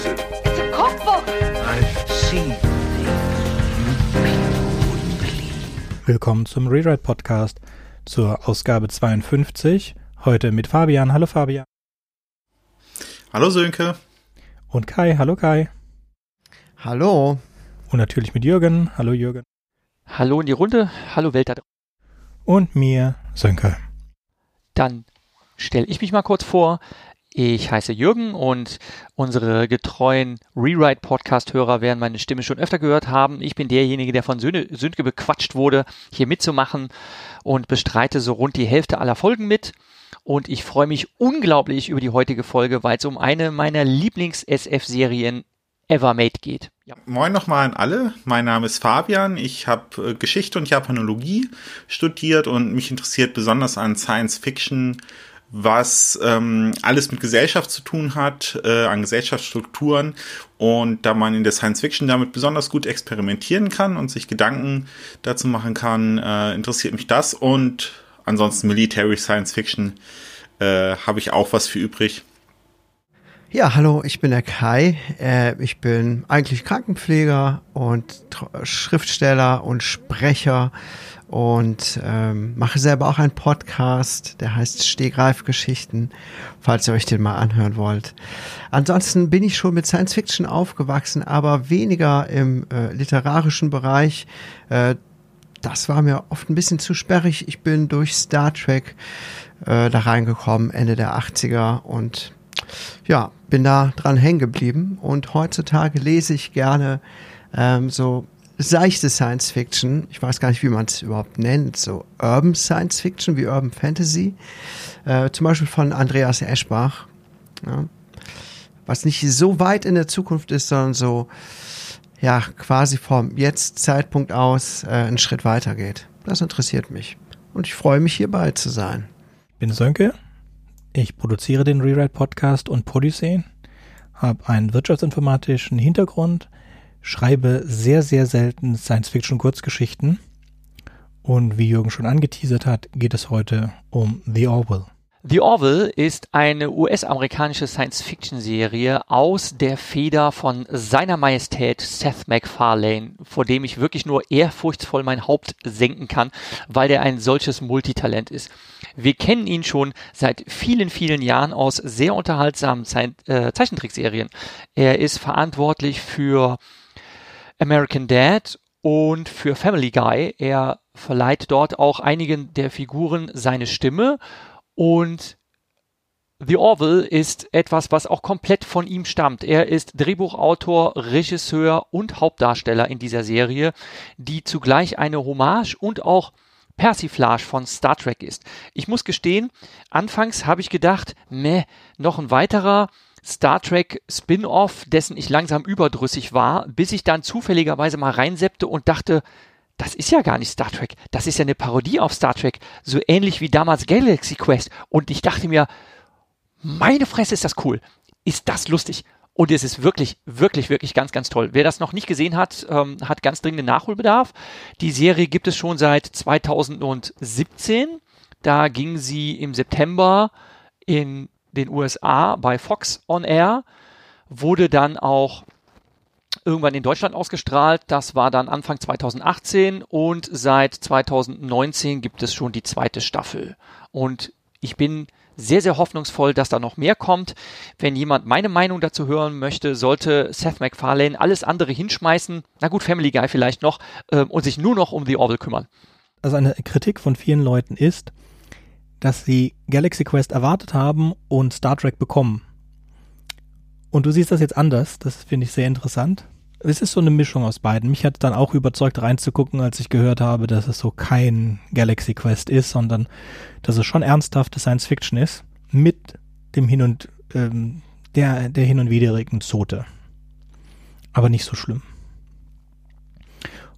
Is it? It's a cookbook. I've seen. Willkommen zum Rewrite Podcast zur Ausgabe 52. Heute mit Fabian. Hallo Fabian. Hallo Sönke. Und Kai. Hallo Kai. Hallo. Und natürlich mit Jürgen. Hallo Jürgen. Hallo in die Runde. Hallo Welt da draußen. Und mir, Sönke. Dann stelle ich mich mal kurz vor. Ich heiße Jürgen und unsere getreuen Rewrite-Podcast-Hörer werden meine Stimme schon öfter gehört haben. Ich bin derjenige, der von Söhne, Sönke bequatscht wurde, hier mitzumachen und bestreite so rund die Hälfte aller Folgen mit. Und ich freue mich unglaublich über die heutige Folge, weil es um eine meiner Lieblings-SF-Serien ever made geht. Ja. Moin nochmal an alle. Mein Name ist Fabian. Ich habe äh, Geschichte und Japanologie studiert und mich interessiert besonders an Science Fiction, was ähm, alles mit Gesellschaft zu tun hat, äh, an Gesellschaftsstrukturen. Und da man in der Science Fiction damit besonders gut experimentieren kann und sich Gedanken dazu machen kann, äh, interessiert mich das. Und ansonsten Military Science Fiction äh, habe ich auch was für übrig. Ja, hallo, ich bin der Kai. Äh, ich bin eigentlich Krankenpfleger und Schriftsteller und Sprecher und ähm, mache selber auch einen Podcast, der heißt Stegreifgeschichten, falls ihr euch den mal anhören wollt. Ansonsten bin ich schon mit Science Fiction aufgewachsen, aber weniger im äh, literarischen Bereich. Äh, das war mir oft ein bisschen zu sperrig. Ich bin durch Star Trek äh, da reingekommen, Ende der 80er und ja, bin da dran hängen geblieben und heutzutage lese ich gerne ähm, so seichte Science Fiction. Ich weiß gar nicht, wie man es überhaupt nennt. So Urban Science Fiction wie Urban Fantasy. Äh, zum Beispiel von Andreas Eschbach. Ja. Was nicht so weit in der Zukunft ist, sondern so ja quasi vom Jetzt-Zeitpunkt aus äh, einen Schritt weiter geht. Das interessiert mich. Und ich freue mich hierbei zu sein. Ich bin Sönke. Ich produziere den Rewrite Podcast und Podyssey, habe einen wirtschaftsinformatischen Hintergrund, schreibe sehr, sehr selten Science-Fiction-Kurzgeschichten und wie Jürgen schon angeteasert hat, geht es heute um The Orwell. The Orville ist eine US-amerikanische Science-Fiction-Serie aus der Feder von seiner Majestät Seth MacFarlane, vor dem ich wirklich nur ehrfurchtsvoll mein Haupt senken kann, weil der ein solches Multitalent ist. Wir kennen ihn schon seit vielen, vielen Jahren aus sehr unterhaltsamen äh, Zeichentrickserien. Er ist verantwortlich für American Dad und für Family Guy. Er verleiht dort auch einigen der Figuren seine Stimme und The Orville ist etwas, was auch komplett von ihm stammt. Er ist Drehbuchautor, Regisseur und Hauptdarsteller in dieser Serie, die zugleich eine Hommage und auch Persiflage von Star Trek ist. Ich muss gestehen, anfangs habe ich gedacht, meh, noch ein weiterer Star Trek Spin-off, dessen ich langsam überdrüssig war, bis ich dann zufälligerweise mal reinseppte und dachte, das ist ja gar nicht Star Trek, das ist ja eine Parodie auf Star Trek, so ähnlich wie damals Galaxy Quest. Und ich dachte mir, meine Fresse ist das cool, ist das lustig. Und es ist wirklich, wirklich, wirklich ganz, ganz toll. Wer das noch nicht gesehen hat, ähm, hat ganz dringenden Nachholbedarf. Die Serie gibt es schon seit 2017. Da ging sie im September in den USA bei Fox on Air, wurde dann auch irgendwann in Deutschland ausgestrahlt. Das war dann Anfang 2018 und seit 2019 gibt es schon die zweite Staffel. Und ich bin sehr, sehr hoffnungsvoll, dass da noch mehr kommt. Wenn jemand meine Meinung dazu hören möchte, sollte Seth MacFarlane alles andere hinschmeißen, na gut, Family Guy vielleicht noch, äh, und sich nur noch um The Orville kümmern. Also eine Kritik von vielen Leuten ist, dass sie Galaxy Quest erwartet haben und Star Trek bekommen. Und du siehst das jetzt anders, das finde ich sehr interessant. Es ist so eine Mischung aus beiden. Mich hat dann auch überzeugt reinzugucken, als ich gehört habe, dass es so kein Galaxy Quest ist, sondern dass es schon ernsthafte Science Fiction ist, mit dem Hin und ähm, der, der hin und widerigen Zote. Aber nicht so schlimm.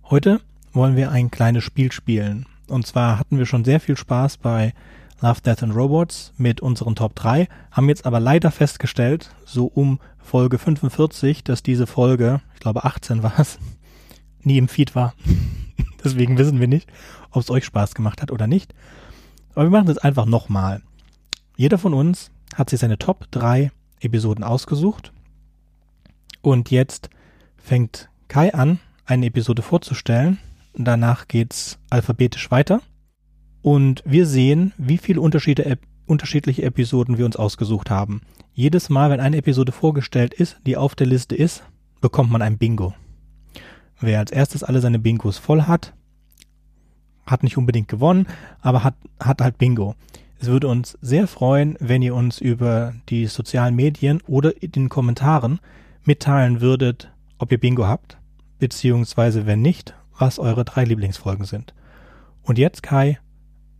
Heute wollen wir ein kleines Spiel spielen. Und zwar hatten wir schon sehr viel Spaß bei Love, Death and Robots mit unseren Top 3, haben jetzt aber leider festgestellt, so um Folge 45, dass diese Folge, ich glaube 18 war es, nie im Feed war. Deswegen wissen wir nicht, ob es euch Spaß gemacht hat oder nicht. Aber wir machen es einfach nochmal. Jeder von uns hat sich seine Top 3 Episoden ausgesucht Und jetzt fängt Kai an, eine Episode vorzustellen. Danach geht's alphabetisch weiter. Und wir sehen, wie viele Unterschiede, unterschiedliche Episoden wir uns ausgesucht haben. Jedes Mal, wenn eine Episode vorgestellt ist, die auf der Liste ist, bekommt man ein Bingo. Wer als erstes alle seine Bingos voll hat, hat nicht unbedingt gewonnen, aber hat, hat halt Bingo. Es würde uns sehr freuen, wenn ihr uns über die sozialen Medien oder in den Kommentaren mitteilen würdet, ob ihr Bingo habt, beziehungsweise wenn nicht, was eure drei Lieblingsfolgen sind. Und jetzt, Kai,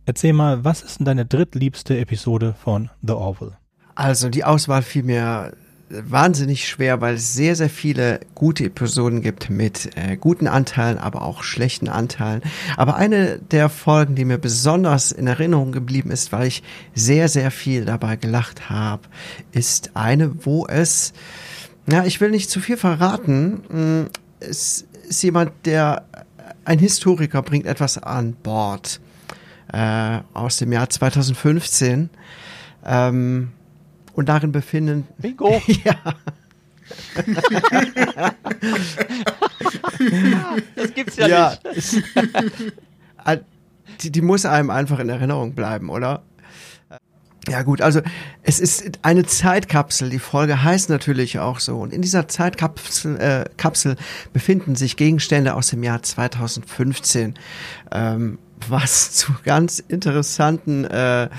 erzähl mal, was ist denn deine drittliebste Episode von The Orville? Also die Auswahl fiel mir wahnsinnig schwer, weil es sehr, sehr viele gute Episoden gibt mit äh, guten Anteilen, aber auch schlechten Anteilen. Aber eine der Folgen, die mir besonders in Erinnerung geblieben ist, weil ich sehr, sehr viel dabei gelacht habe, ist eine, wo es, ja, ich will nicht zu viel verraten, hm, es ist jemand, der, ein Historiker bringt etwas an Bord äh, aus dem Jahr 2015. Ähm, und darin befinden. Bingo! ja. das gibt's ja, ja nicht. Die, die muss einem einfach in Erinnerung bleiben, oder? Ja gut, also es ist eine Zeitkapsel. Die Folge heißt natürlich auch so. Und in dieser Zeitkapsel äh, Kapsel befinden sich Gegenstände aus dem Jahr 2015, ähm, was zu ganz interessanten, äh,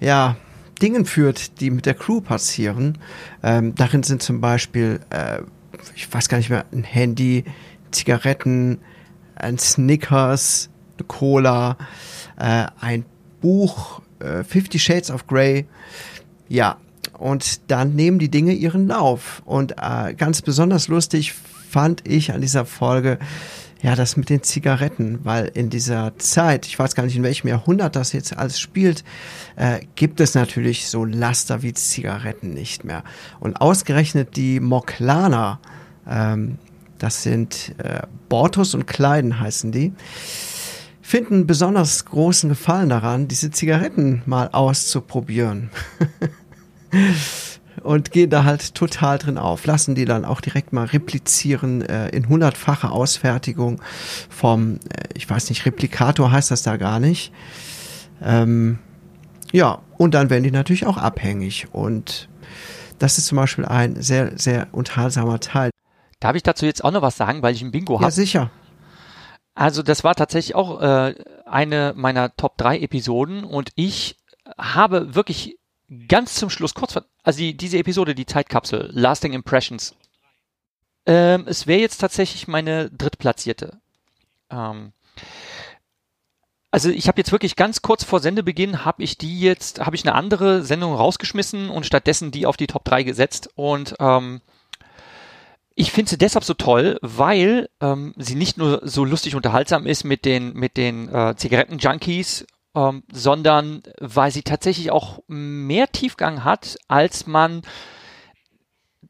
ja, Dingen führt, die mit der Crew passieren. Ähm, darin sind zum Beispiel, äh, ich weiß gar nicht mehr, ein Handy, Zigaretten, ein Snickers, eine Cola, äh, ein Buch, äh, Fifty Shades of Grey. Ja, und dann nehmen die Dinge ihren Lauf. Und äh, ganz besonders lustig fand ich an dieser Folge, ja, das mit den Zigaretten, weil in dieser Zeit, ich weiß gar nicht, in welchem Jahrhundert das jetzt alles spielt, äh, gibt es natürlich so Laster wie Zigaretten nicht mehr. Und ausgerechnet die Moklaner, ähm, das sind äh, Bortus und Kleiden heißen die, finden besonders großen Gefallen daran, diese Zigaretten mal auszuprobieren. und gehen da halt total drin auf. Lassen die dann auch direkt mal replizieren äh, in hundertfache Ausfertigung vom, äh, ich weiß nicht, Replikator heißt das da gar nicht. Ähm, ja, und dann werden die natürlich auch abhängig. Und das ist zum Beispiel ein sehr, sehr unterhaltsamer Teil. Darf ich dazu jetzt auch noch was sagen, weil ich ein Bingo habe? Ja, sicher. Also das war tatsächlich auch äh, eine meiner Top 3 Episoden und ich habe wirklich ganz zum Schluss, kurz also die, diese Episode, die Zeitkapsel, Lasting Impressions, ähm, es wäre jetzt tatsächlich meine drittplatzierte. Ähm, also ich habe jetzt wirklich ganz kurz vor Sendebeginn habe ich die jetzt, habe ich eine andere Sendung rausgeschmissen und stattdessen die auf die Top 3 gesetzt und ähm, ich finde sie deshalb so toll, weil ähm, sie nicht nur so lustig unterhaltsam ist mit den mit den äh, Zigaretten-Junkies ähm, sondern weil sie tatsächlich auch mehr Tiefgang hat, als man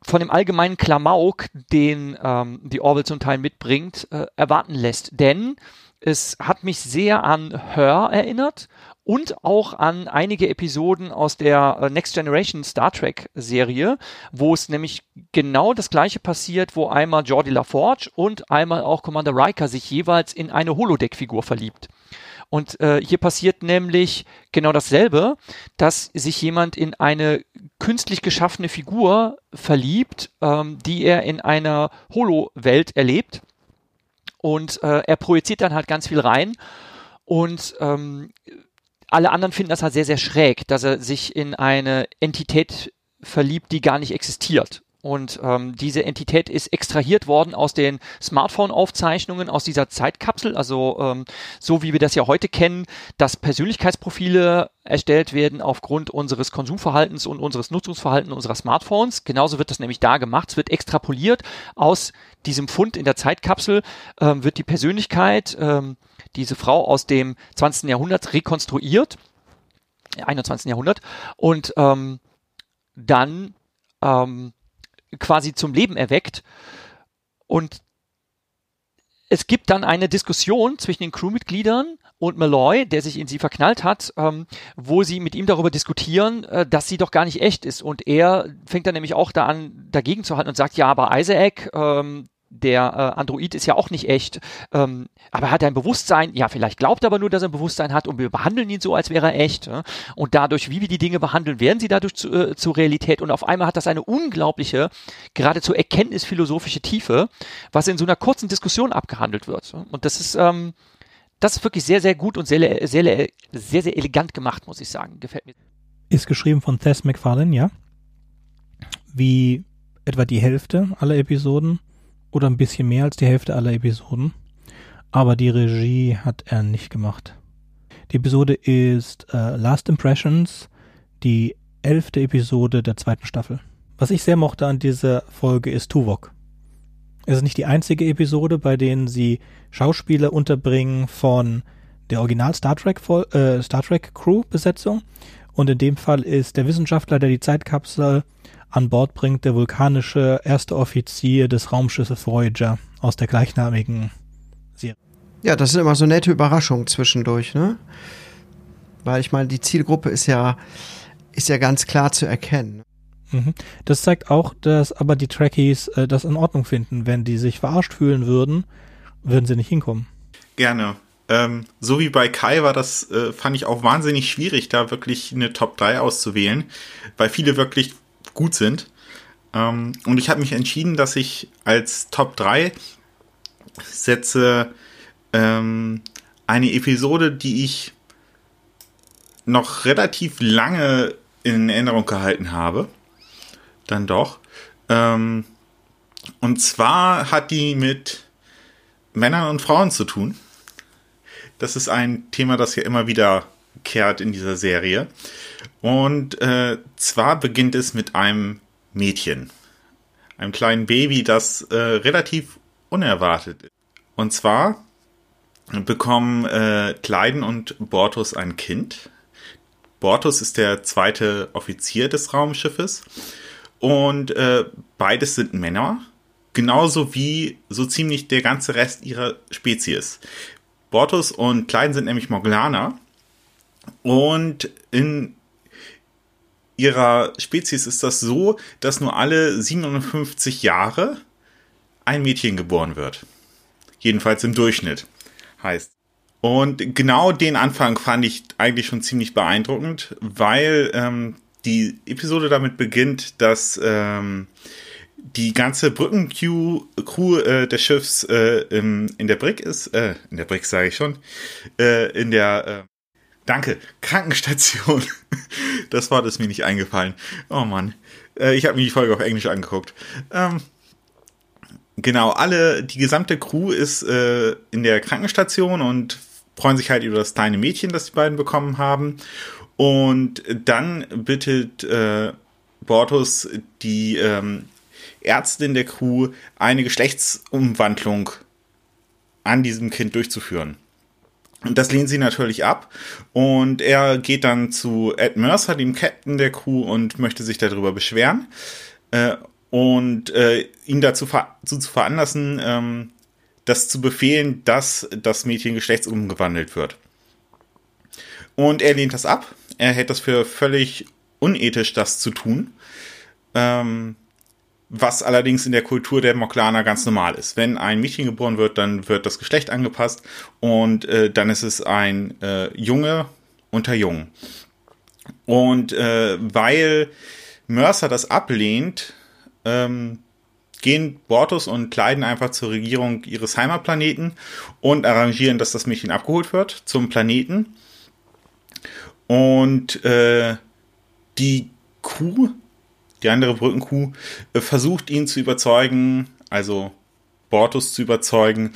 von dem allgemeinen Klamauk, den ähm, die Orwell zum Teil mitbringt, äh, erwarten lässt. Denn es hat mich sehr an Her erinnert und auch an einige Episoden aus der äh, Next Generation Star Trek Serie, wo es nämlich genau das gleiche passiert, wo einmal Jordi LaForge und einmal auch Commander Riker sich jeweils in eine Holodeck-Figur verliebt. Und äh, hier passiert nämlich genau dasselbe, dass sich jemand in eine künstlich geschaffene Figur verliebt, ähm, die er in einer Holo-Welt erlebt. Und äh, er projiziert dann halt ganz viel rein. Und ähm, alle anderen finden das halt sehr, sehr schräg, dass er sich in eine Entität verliebt, die gar nicht existiert. Und ähm, diese Entität ist extrahiert worden aus den Smartphone-Aufzeichnungen aus dieser Zeitkapsel, also ähm, so wie wir das ja heute kennen, dass Persönlichkeitsprofile erstellt werden aufgrund unseres Konsumverhaltens und unseres Nutzungsverhaltens unserer Smartphones. Genauso wird das nämlich da gemacht. Es wird extrapoliert aus diesem Fund in der Zeitkapsel, ähm, wird die Persönlichkeit, ähm, diese Frau aus dem 20. Jahrhundert rekonstruiert, 21. Jahrhundert, und ähm, dann ähm, quasi zum Leben erweckt. Und es gibt dann eine Diskussion zwischen den Crewmitgliedern und Malloy, der sich in sie verknallt hat, ähm, wo sie mit ihm darüber diskutieren, äh, dass sie doch gar nicht echt ist. Und er fängt dann nämlich auch da an, dagegen zu halten und sagt, ja, aber Isaac, ähm, der äh, Android ist ja auch nicht echt, ähm, aber er hat ein Bewusstsein, ja, vielleicht glaubt er aber nur, dass er ein Bewusstsein hat und wir behandeln ihn so, als wäre er echt. Ja? Und dadurch, wie wir die Dinge behandeln, werden sie dadurch zu, äh, zur Realität und auf einmal hat das eine unglaubliche, geradezu erkenntnisphilosophische Tiefe, was in so einer kurzen Diskussion abgehandelt wird. Und das ist, ähm, das ist wirklich sehr, sehr gut und sehr, sehr, sehr, sehr, sehr elegant gemacht, muss ich sagen. Gefällt mir. Ist geschrieben von Tess McFarlane, ja. Wie etwa die Hälfte aller Episoden oder ein bisschen mehr als die Hälfte aller Episoden. Aber die Regie hat er nicht gemacht. Die Episode ist äh, Last Impressions, die elfte Episode der zweiten Staffel. Was ich sehr mochte an dieser Folge ist Tuvok. Es ist nicht die einzige Episode, bei denen sie Schauspieler unterbringen von der Original Star Trek, äh, Star Trek Crew Besetzung. Und in dem Fall ist der Wissenschaftler, der die Zeitkapsel an Bord bringt der vulkanische erste Offizier des Raumschiffes Voyager aus der gleichnamigen Serie. Ja, das sind immer so nette Überraschungen zwischendurch, ne? Weil ich meine, die Zielgruppe ist ja, ist ja ganz klar zu erkennen. Mhm. Das zeigt auch, dass aber die Trekkies äh, das in Ordnung finden. Wenn die sich verarscht fühlen würden, würden sie nicht hinkommen. Gerne. Ähm, so wie bei Kai war das, äh, fand ich auch wahnsinnig schwierig, da wirklich eine Top 3 auszuwählen, weil viele wirklich gut sind. Ähm, und ich habe mich entschieden, dass ich als Top 3 setze ähm, eine Episode, die ich noch relativ lange in Erinnerung gehalten habe. Dann doch. Ähm, und zwar hat die mit Männern und Frauen zu tun. Das ist ein Thema, das ja immer wieder kehrt in dieser Serie. Und äh, zwar beginnt es mit einem Mädchen, einem kleinen Baby, das äh, relativ unerwartet ist. Und zwar bekommen äh, Kleiden und Bortus ein Kind. Bortus ist der zweite Offizier des Raumschiffes und äh, beides sind Männer, genauso wie so ziemlich der ganze Rest ihrer Spezies. Bortus und Kleiden sind nämlich Moglaner und in ihrer Spezies ist das so, dass nur alle 57 Jahre ein Mädchen geboren wird. Jedenfalls im Durchschnitt heißt. Und genau den Anfang fand ich eigentlich schon ziemlich beeindruckend, weil ähm, die Episode damit beginnt, dass ähm, die ganze Brücken-Crew äh, des Schiffs äh, im, in der Brick ist, äh, in der Brick sage ich schon, äh, in der äh, Danke. Krankenstation. Das Wort ist mir nicht eingefallen. Oh Mann. Äh, ich habe mir die Folge auf Englisch angeguckt. Ähm, genau, alle, die gesamte Crew ist äh, in der Krankenstation und freuen sich halt über das kleine Mädchen, das die beiden bekommen haben. Und dann bittet äh, Bortus die ähm, Ärztin der Crew, eine Geschlechtsumwandlung an diesem Kind durchzuführen. Und das lehnt sie natürlich ab. Und er geht dann zu Ed Mercer, dem Captain der Crew, und möchte sich darüber beschweren. Äh, und äh, ihn dazu, ver zu, zu veranlassen, ähm, das zu befehlen, dass das Mädchen geschlechtsumgewandelt wird. Und er lehnt das ab. Er hält das für völlig unethisch, das zu tun. Ähm, was allerdings in der Kultur der Moklaner ganz normal ist. Wenn ein Mädchen geboren wird, dann wird das Geschlecht angepasst und äh, dann ist es ein äh, Junge unter Jungen. Und äh, weil Mercer das ablehnt, ähm, gehen Bortus und Kleiden einfach zur Regierung ihres Heimatplaneten und arrangieren, dass das Mädchen abgeholt wird zum Planeten. Und äh, die Kuh die andere Brückenkuh, äh, versucht ihn zu überzeugen, also Bortus zu überzeugen,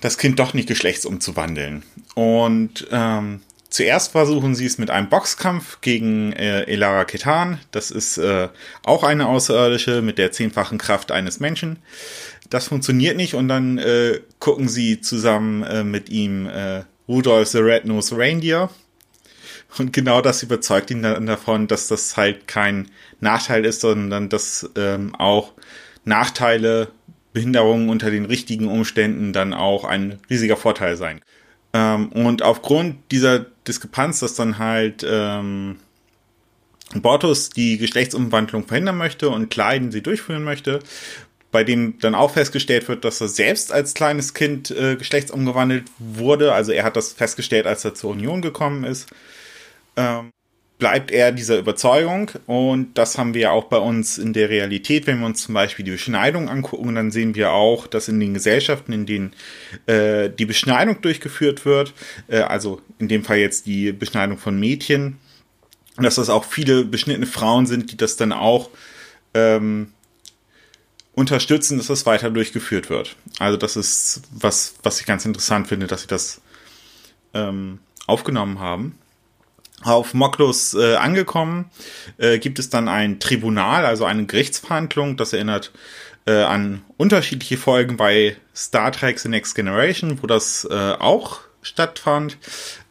das Kind doch nicht geschlechtsumzuwandeln. Und ähm, zuerst versuchen sie es mit einem Boxkampf gegen äh, Elara Ketan. Das ist äh, auch eine Außerirdische mit der zehnfachen Kraft eines Menschen. Das funktioniert nicht und dann äh, gucken sie zusammen äh, mit ihm äh, Rudolph the Red-Nosed Reindeer. Und genau das überzeugt ihn dann davon, dass das halt kein Nachteil ist, sondern dass ähm, auch Nachteile Behinderungen unter den richtigen Umständen dann auch ein riesiger Vorteil sein. Ähm, und aufgrund dieser Diskrepanz, dass dann halt ähm, Bortus die Geschlechtsumwandlung verhindern möchte und Kleiden sie durchführen möchte, bei dem dann auch festgestellt wird, dass er selbst als kleines Kind äh, geschlechtsumgewandelt wurde. Also er hat das festgestellt, als er zur Union gekommen ist. Ähm, bleibt er dieser Überzeugung und das haben wir auch bei uns in der Realität, wenn wir uns zum Beispiel die Beschneidung angucken, dann sehen wir auch, dass in den Gesellschaften, in denen äh, die Beschneidung durchgeführt wird, äh, also in dem Fall jetzt die Beschneidung von Mädchen, dass das auch viele beschnittene Frauen sind, die das dann auch ähm, unterstützen, dass das weiter durchgeführt wird. Also das ist was, was ich ganz interessant finde, dass sie das ähm, aufgenommen haben auf Moklos äh, angekommen, äh, gibt es dann ein Tribunal, also eine Gerichtsverhandlung. Das erinnert äh, an unterschiedliche Folgen bei Star Trek The Next Generation, wo das äh, auch stattfand,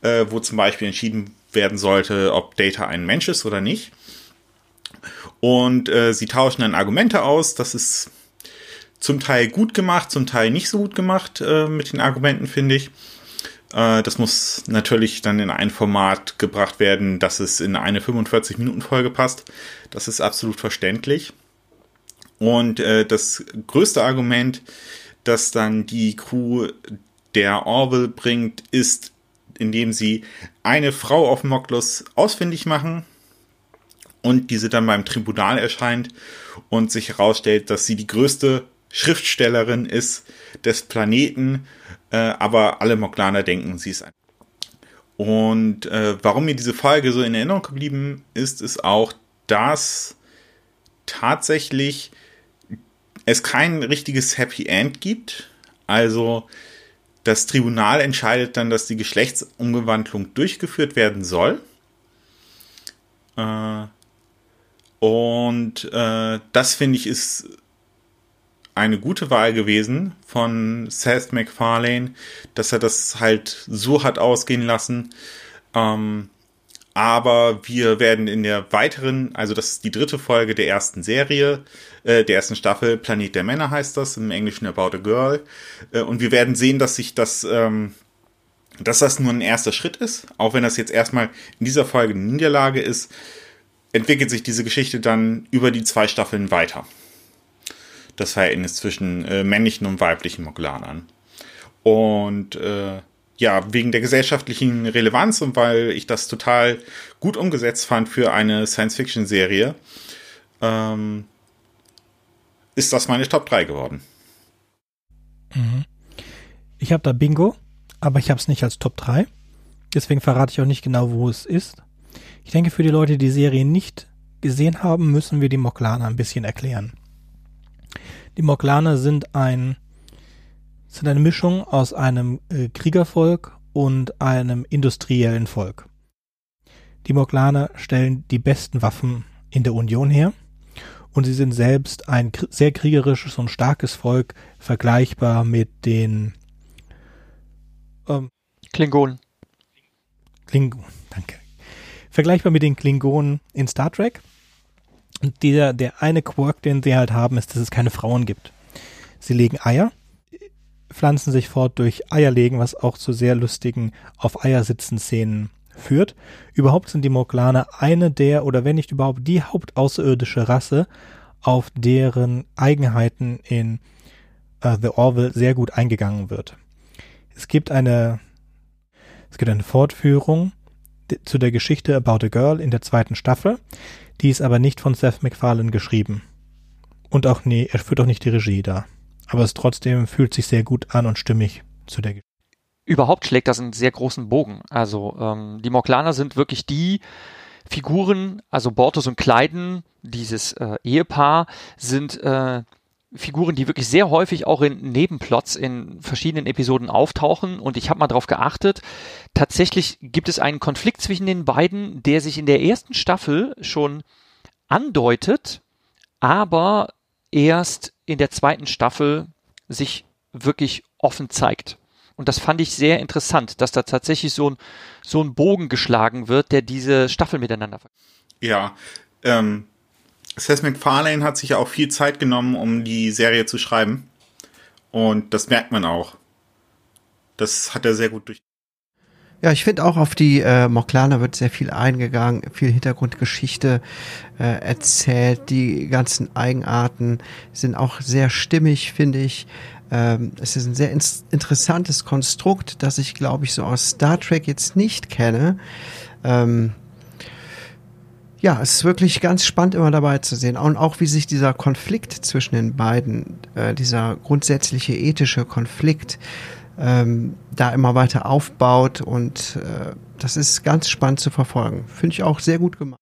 äh, wo zum Beispiel entschieden werden sollte, ob Data ein Mensch ist oder nicht. Und äh, sie tauschen dann Argumente aus. Das ist zum Teil gut gemacht, zum Teil nicht so gut gemacht äh, mit den Argumenten, finde ich. Äh, das muss natürlich dann in ein Format gebracht werden, dass es in eine 45-Minuten-Folge passt. Das ist absolut verständlich. Und äh, das größte Argument, das dann die Crew der Orville bringt, ist, indem sie eine Frau auf Moklos ausfindig machen und diese dann beim Tribunal erscheint und sich herausstellt, dass sie die größte Schriftstellerin ist des Planeten äh, aber alle Moklaner denken, sie ist ein. Und äh, warum mir diese Folge so in Erinnerung geblieben ist, ist auch, dass tatsächlich es kein richtiges Happy End gibt. Also das Tribunal entscheidet dann, dass die Geschlechtsumgewandlung durchgeführt werden soll. Äh, und äh, das finde ich ist eine gute Wahl gewesen von Seth MacFarlane, dass er das halt so hat ausgehen lassen. Ähm, aber wir werden in der weiteren, also das ist die dritte Folge der ersten Serie, äh, der ersten Staffel, Planet der Männer heißt das, im Englischen About a Girl. Äh, und wir werden sehen, dass sich das, ähm, dass das nur ein erster Schritt ist, auch wenn das jetzt erstmal in dieser Folge eine Niederlage ist, entwickelt sich diese Geschichte dann über die zwei Staffeln weiter das Verhältnis zwischen äh, männlichen und weiblichen Mogulanern. Und äh, ja, wegen der gesellschaftlichen Relevanz und weil ich das total gut umgesetzt fand für eine Science-Fiction-Serie, ähm, ist das meine Top 3 geworden. Mhm. Ich habe da Bingo, aber ich habe es nicht als Top 3. Deswegen verrate ich auch nicht genau, wo es ist. Ich denke, für die Leute, die die Serie nicht gesehen haben, müssen wir die Moklaner ein bisschen erklären. Die Moklaner sind ein sind eine Mischung aus einem äh, Kriegervolk und einem industriellen Volk. Die Moklaner stellen die besten Waffen in der Union her und sie sind selbst ein sehr kriegerisches und starkes Volk, vergleichbar mit den ähm, Klingonen. Klingonen, danke. Vergleichbar mit den Klingonen in Star Trek. Und dieser, der eine Quirk, den sie halt haben, ist, dass es keine Frauen gibt. Sie legen Eier, pflanzen sich fort durch Eierlegen, was auch zu sehr lustigen auf Eiersitzen Szenen führt. Überhaupt sind die Moklaner eine der, oder wenn nicht überhaupt die hauptaußerirdische Rasse, auf deren Eigenheiten in uh, The Orville sehr gut eingegangen wird. Es gibt eine, es gibt eine Fortführung zu der Geschichte About a Girl in der zweiten Staffel. Die ist aber nicht von Seth MacFarlane geschrieben. Und auch, nee, er führt auch nicht die Regie da. Aber es trotzdem fühlt sich sehr gut an und stimmig zu der Geschichte. Überhaupt schlägt das einen sehr großen Bogen. Also ähm, die Moklaner sind wirklich die Figuren, also Bortus und Kleiden, dieses äh, Ehepaar, sind äh, Figuren, die wirklich sehr häufig auch in Nebenplots in verschiedenen Episoden auftauchen. Und ich habe mal darauf geachtet, tatsächlich gibt es einen Konflikt zwischen den beiden, der sich in der ersten Staffel schon andeutet, aber erst in der zweiten Staffel sich wirklich offen zeigt. Und das fand ich sehr interessant, dass da tatsächlich so ein, so ein Bogen geschlagen wird, der diese Staffel miteinander. Ja, ähm, Seth MacFarlane hat sich ja auch viel Zeit genommen, um die Serie zu schreiben. Und das merkt man auch. Das hat er sehr gut durch. Ja, ich finde auch auf die äh, Moklana wird sehr viel eingegangen, viel Hintergrundgeschichte äh, erzählt. Die ganzen Eigenarten sind auch sehr stimmig, finde ich. Ähm, es ist ein sehr in interessantes Konstrukt, das ich, glaube ich, so aus Star Trek jetzt nicht kenne. Ähm, ja, es ist wirklich ganz spannend immer dabei zu sehen. Und auch wie sich dieser Konflikt zwischen den beiden, äh, dieser grundsätzliche ethische Konflikt, ähm, da immer weiter aufbaut. Und äh, das ist ganz spannend zu verfolgen. Finde ich auch sehr gut gemacht.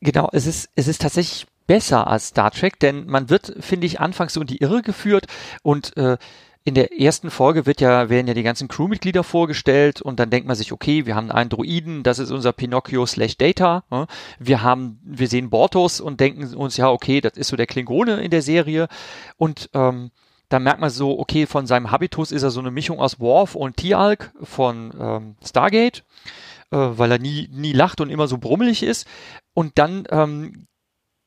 Genau, es ist, es ist tatsächlich besser als Star Trek, denn man wird, finde ich, anfangs so in die Irre geführt und äh, in der ersten Folge wird ja, werden ja die ganzen Crewmitglieder vorgestellt und dann denkt man sich, okay, wir haben einen Droiden, das ist unser Pinocchio slash Data. Ne? Wir haben, wir sehen Bortos und denken uns, ja, okay, das ist so der Klingone in der Serie. Und ähm, da merkt man so, okay, von seinem Habitus ist er so eine Mischung aus Worf und Tialk von ähm, Stargate, äh, weil er nie, nie lacht und immer so brummelig ist. Und dann ähm,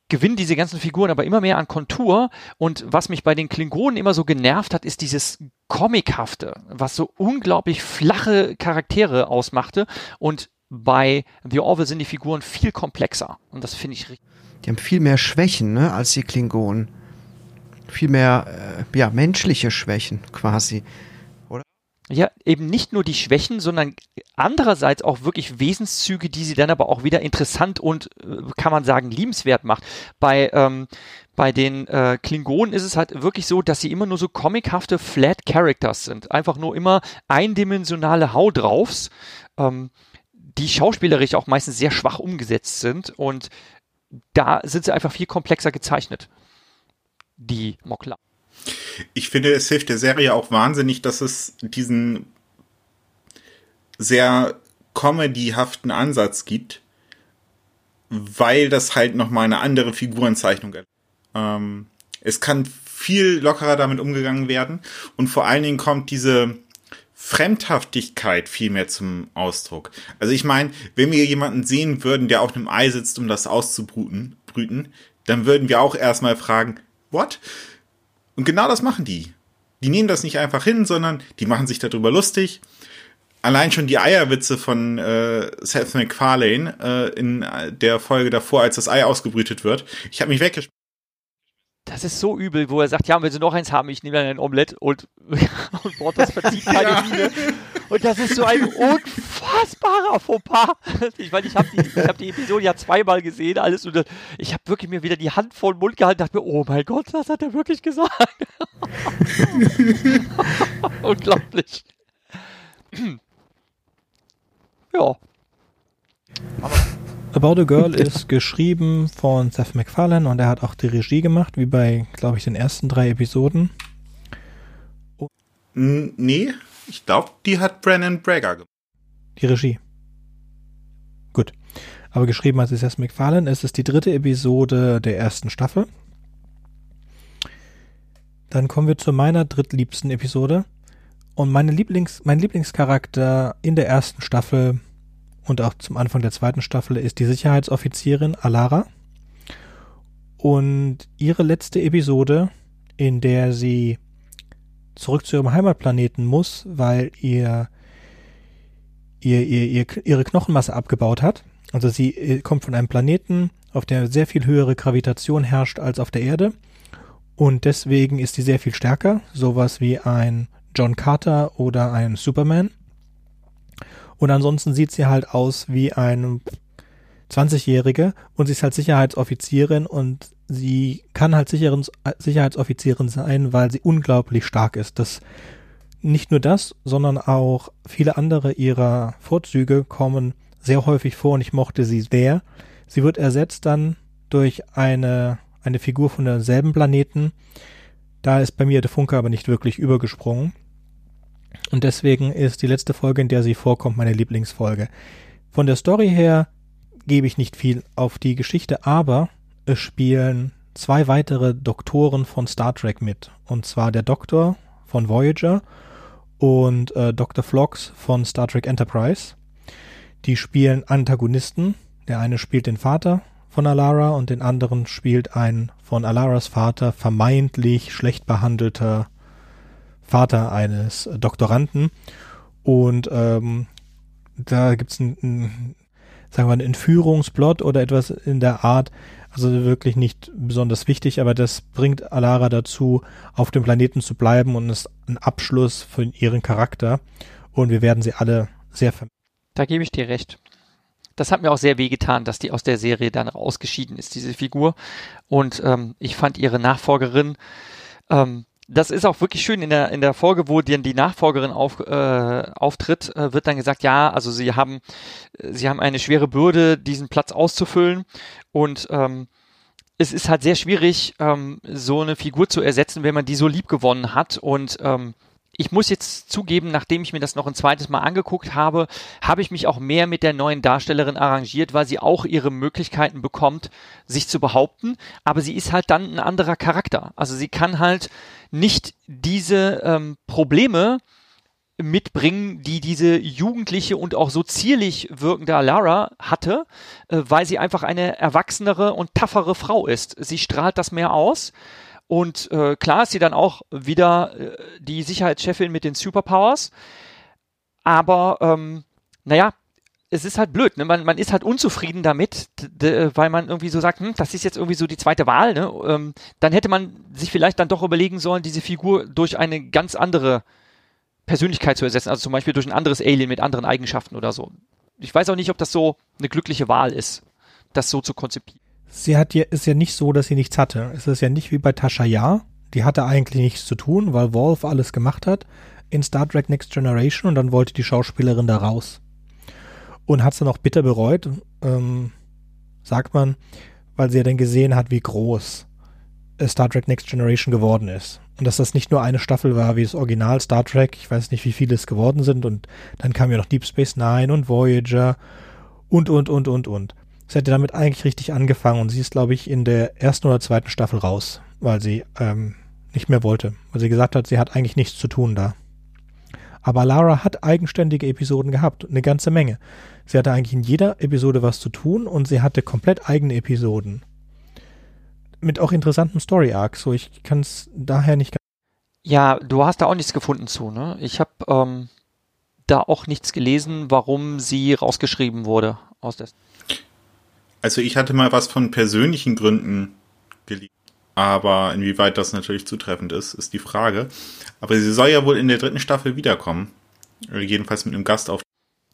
gewinnen diese ganzen Figuren aber immer mehr an Kontur. Und was mich bei den Klingonen immer so genervt hat, ist dieses Comichafte, was so unglaublich flache Charaktere ausmachte. Und bei The Orville sind die Figuren viel komplexer. Und das finde ich richtig. Die haben viel mehr Schwächen, ne, als die Klingonen. Viel mehr, äh, ja, menschliche Schwächen quasi. Ja, eben nicht nur die Schwächen, sondern andererseits auch wirklich Wesenszüge, die sie dann aber auch wieder interessant und, äh, kann man sagen, liebenswert macht. Bei, ähm, bei den äh, Klingonen ist es halt wirklich so, dass sie immer nur so comichafte Flat Characters sind. Einfach nur immer eindimensionale Hau draufs, ähm, die schauspielerisch auch meistens sehr schwach umgesetzt sind und da sind sie einfach viel komplexer gezeichnet. Die Mokla. Ich finde, es hilft der Serie auch wahnsinnig, dass es diesen sehr comedyhaften Ansatz gibt, weil das halt nochmal eine andere Figurenzeichnung ist. Ähm, es kann viel lockerer damit umgegangen werden und vor allen Dingen kommt diese Fremdhaftigkeit viel mehr zum Ausdruck. Also ich meine, wenn wir jemanden sehen würden, der auf einem Ei sitzt, um das auszubrüten, brüten, dann würden wir auch erstmal fragen, what? Und genau das machen die. Die nehmen das nicht einfach hin, sondern die machen sich darüber lustig. Allein schon die Eierwitze von äh, Seth MacFarlane äh, in der Folge davor, als das Ei ausgebrütet wird. Ich habe mich weggeschmissen. Das ist so übel, wo er sagt, ja, wenn Sie noch eins haben, ich nehme dann ein Omelett und, und Borders verzieht keine ja. Miene. Und das ist so ein unfassbarer Fauxpas. Ich meine, ich habe die, ich hab die Episode ja zweimal gesehen, alles und ich habe wirklich mir wieder die Hand vor den Mund gehalten und dachte mir, oh mein Gott, das hat er wirklich gesagt. Unglaublich. ja. Aber About a Girl ist geschrieben von Seth MacFarlane und er hat auch die Regie gemacht, wie bei, glaube ich, den ersten drei Episoden. Oh. Nee, ich glaube, die hat Brennan Braga gemacht. Die Regie. Gut. Aber geschrieben hat sie Seth MacFarlane. Es ist die dritte Episode der ersten Staffel. Dann kommen wir zu meiner drittliebsten Episode. Und meine Lieblings, mein Lieblingscharakter in der ersten Staffel und auch zum Anfang der zweiten Staffel ist die Sicherheitsoffizierin Alara. Und ihre letzte Episode, in der sie zurück zu ihrem Heimatplaneten muss, weil ihr, ihr, ihr, ihr ihre Knochenmasse abgebaut hat. Also sie äh, kommt von einem Planeten, auf der sehr viel höhere Gravitation herrscht als auf der Erde. Und deswegen ist sie sehr viel stärker. Sowas wie ein John Carter oder ein Superman. Und ansonsten sieht sie halt aus wie eine 20-Jährige und sie ist halt Sicherheitsoffizierin und sie kann halt Sicherheitsoffizierin sein, weil sie unglaublich stark ist. Das nicht nur das, sondern auch viele andere ihrer Vorzüge kommen sehr häufig vor und ich mochte sie sehr. Sie wird ersetzt dann durch eine, eine Figur von derselben Planeten. Da ist bei mir der Funke aber nicht wirklich übergesprungen. Und deswegen ist die letzte Folge, in der sie vorkommt, meine Lieblingsfolge. Von der Story her gebe ich nicht viel auf die Geschichte, aber es spielen zwei weitere Doktoren von Star Trek mit. Und zwar der Doktor von Voyager und äh, Dr. Phlox von Star Trek Enterprise. Die spielen Antagonisten. Der eine spielt den Vater von Alara und den anderen spielt ein von Alaras Vater vermeintlich schlecht behandelter Vater eines Doktoranden. Und ähm, da gibt's ein, ein, sagen wir, einen Entführungsplot oder etwas in der Art. Also wirklich nicht besonders wichtig, aber das bringt Alara dazu, auf dem Planeten zu bleiben und ist ein Abschluss für ihren Charakter. Und wir werden sie alle sehr vermissen. Da gebe ich dir recht. Das hat mir auch sehr wehgetan, dass die aus der Serie dann ausgeschieden ist, diese Figur. Und ähm, ich fand ihre Nachfolgerin ähm, das ist auch wirklich schön. In der in der Folge, wo dann die Nachfolgerin auf, äh, auftritt, äh, wird dann gesagt, ja, also sie haben sie haben eine schwere Bürde, diesen Platz auszufüllen. Und ähm, es ist halt sehr schwierig, ähm, so eine Figur zu ersetzen, wenn man die so lieb gewonnen hat. Und ähm, ich muss jetzt zugeben, nachdem ich mir das noch ein zweites Mal angeguckt habe, habe ich mich auch mehr mit der neuen Darstellerin arrangiert, weil sie auch ihre Möglichkeiten bekommt, sich zu behaupten. Aber sie ist halt dann ein anderer Charakter. Also sie kann halt nicht diese ähm, Probleme mitbringen, die diese jugendliche und auch so zierlich wirkende Alara hatte, äh, weil sie einfach eine erwachsenere und taffere Frau ist. Sie strahlt das mehr aus und äh, klar ist sie dann auch wieder äh, die Sicherheitschefin mit den Superpowers. Aber ähm, naja, es ist halt blöd, ne? man, man ist halt unzufrieden damit, weil man irgendwie so sagt, hm, das ist jetzt irgendwie so die zweite Wahl, ne? Ähm, dann hätte man sich vielleicht dann doch überlegen sollen, diese Figur durch eine ganz andere Persönlichkeit zu ersetzen, also zum Beispiel durch ein anderes Alien mit anderen Eigenschaften oder so. Ich weiß auch nicht, ob das so eine glückliche Wahl ist, das so zu konzipieren sie hat ja, ist ja nicht so, dass sie nichts hatte. Es ist ja nicht wie bei Tasha Yar. Die hatte eigentlich nichts zu tun, weil Wolf alles gemacht hat in Star Trek Next Generation und dann wollte die Schauspielerin da raus. Und hat es dann auch bitter bereut, ähm, sagt man, weil sie ja dann gesehen hat, wie groß Star Trek Next Generation geworden ist. Und dass das nicht nur eine Staffel war wie das Original Star Trek, ich weiß nicht, wie viele es geworden sind, und dann kam ja noch Deep Space Nine und Voyager und, und, und, und, und. Sie hätte damit eigentlich richtig angefangen und sie ist, glaube ich, in der ersten oder zweiten Staffel raus, weil sie ähm, nicht mehr wollte. Weil sie gesagt hat, sie hat eigentlich nichts zu tun da. Aber Lara hat eigenständige Episoden gehabt, eine ganze Menge. Sie hatte eigentlich in jeder Episode was zu tun und sie hatte komplett eigene Episoden. Mit auch interessanten Story Arcs, so ich kann es daher nicht. Ja, du hast da auch nichts gefunden zu, ne? Ich habe ähm, da auch nichts gelesen, warum sie rausgeschrieben wurde aus der. Also ich hatte mal was von persönlichen Gründen gelesen. Aber inwieweit das natürlich zutreffend ist, ist die Frage. Aber sie soll ja wohl in der dritten Staffel wiederkommen. Jedenfalls mit einem Gastauftritt.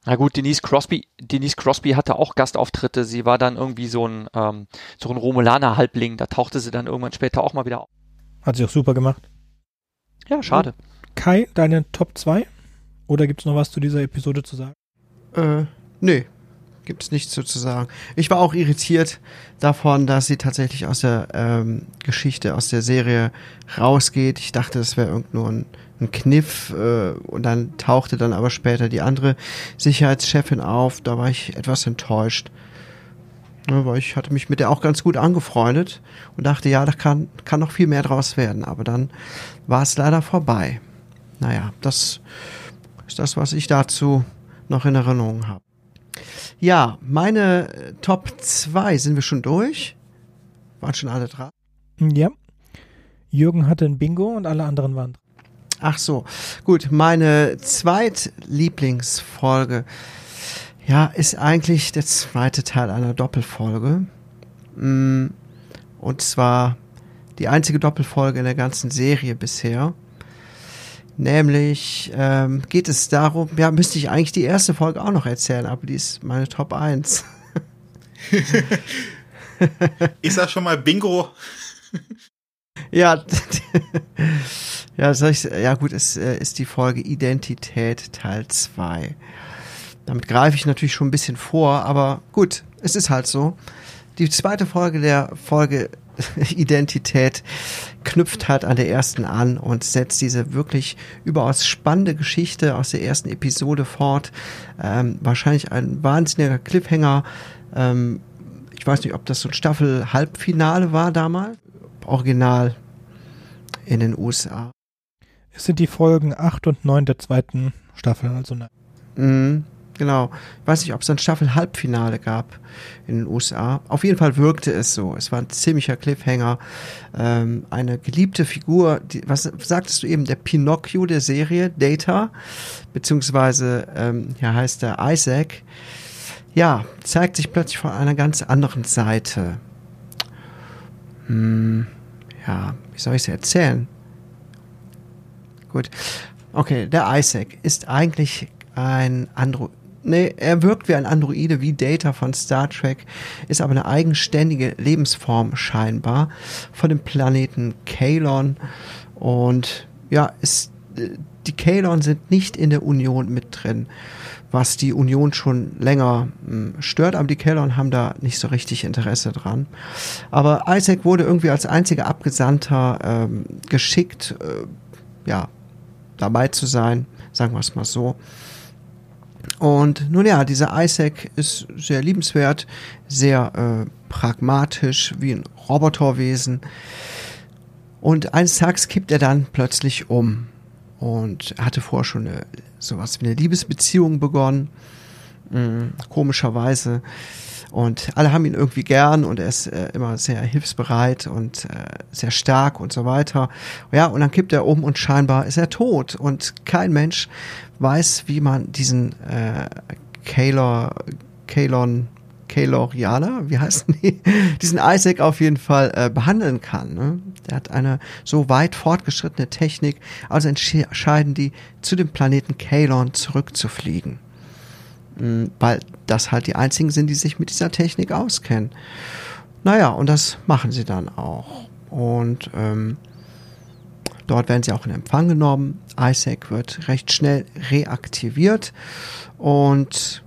Na gut, Denise Crosby, Denise Crosby hatte auch Gastauftritte. Sie war dann irgendwie so ein, ähm, so ein Romulaner-Halbling. Da tauchte sie dann irgendwann später auch mal wieder auf. Hat sie auch super gemacht. Ja, schade. Kai, deine Top 2? Oder gibt es noch was zu dieser Episode zu sagen? Äh, nee, gibt es nichts so zu sagen. Ich war auch irritiert davon, dass sie tatsächlich aus der ähm, Geschichte, aus der Serie rausgeht. Ich dachte, das wäre irgend nur ein, ein Kniff äh, und dann tauchte dann aber später die andere Sicherheitschefin auf. Da war ich etwas enttäuscht. Ja, weil ich hatte mich mit der auch ganz gut angefreundet und dachte, ja, da kann, kann noch viel mehr draus werden. Aber dann war es leider vorbei. Naja, das ist das, was ich dazu noch in Erinnerung habe. Ja, meine äh, Top 2 sind wir schon durch. Waren schon alle dran? Ja. Jürgen hatte ein Bingo und alle anderen waren. Ach so, gut. Meine zweitlieblingsfolge, ja, ist eigentlich der zweite Teil einer Doppelfolge. Mm, und zwar die einzige Doppelfolge in der ganzen Serie bisher. Nämlich ähm, geht es darum, ja, müsste ich eigentlich die erste Folge auch noch erzählen, aber die ist meine Top 1. ich sag schon mal Bingo. ja, ja, soll ich, ja gut, es äh, ist die Folge Identität Teil 2. Damit greife ich natürlich schon ein bisschen vor, aber gut, es ist halt so. Die zweite Folge der Folge Identität knüpft halt an der ersten an und setzt diese wirklich überaus spannende Geschichte aus der ersten Episode fort. Ähm, wahrscheinlich ein wahnsinniger Cliffhanger. Ähm, ich weiß nicht, ob das so ein Staffel-Halbfinale war damals. Original in den USA. Es sind die Folgen 8 und 9 der zweiten Staffel, also nein. Mm, Genau. Ich weiß nicht, ob es ein Staffel-Halbfinale gab in den USA. Auf jeden Fall wirkte es so. Es war ein ziemlicher Cliffhanger. Ähm, eine geliebte Figur, die, was sagtest du eben, der Pinocchio der Serie, Data, beziehungsweise ähm, hier heißt er Isaac, ja, zeigt sich plötzlich von einer ganz anderen Seite. Hm, ja, wie soll ich es erzählen? Gut. Okay, der Isaac ist eigentlich ein Andro Nee, er wirkt wie ein Androide, wie Data von Star Trek, ist aber eine eigenständige Lebensform scheinbar von dem Planeten Kalon. Und ja, ist, die Kalon sind nicht in der Union mit drin, was die Union schon länger hm, stört, aber die Kalon haben da nicht so richtig Interesse dran. Aber Isaac wurde irgendwie als einziger Abgesandter ähm, geschickt, äh, ja, dabei zu sein, sagen wir es mal so. Und nun ja, dieser Isaac ist sehr liebenswert, sehr äh, pragmatisch, wie ein Roboterwesen. Und eines Tages kippt er dann plötzlich um und hatte vorher schon eine, sowas wie eine Liebesbeziehung begonnen, mh, komischerweise. Und alle haben ihn irgendwie gern und er ist äh, immer sehr hilfsbereit und äh, sehr stark und so weiter. Ja, und dann kippt er um und scheinbar ist er tot. Und kein Mensch weiß, wie man diesen äh, Kalor, Kalon, Kalorianer, wie heißen die? Diesen Isaac auf jeden Fall äh, behandeln kann. Ne? Der hat eine so weit fortgeschrittene Technik, also entscheiden die, zu dem Planeten Kalon zurückzufliegen. Mhm, weil das halt die einzigen sind, die sich mit dieser Technik auskennen. Naja, und das machen sie dann auch. Und ähm, dort werden sie auch in Empfang genommen. Isaac wird recht schnell reaktiviert und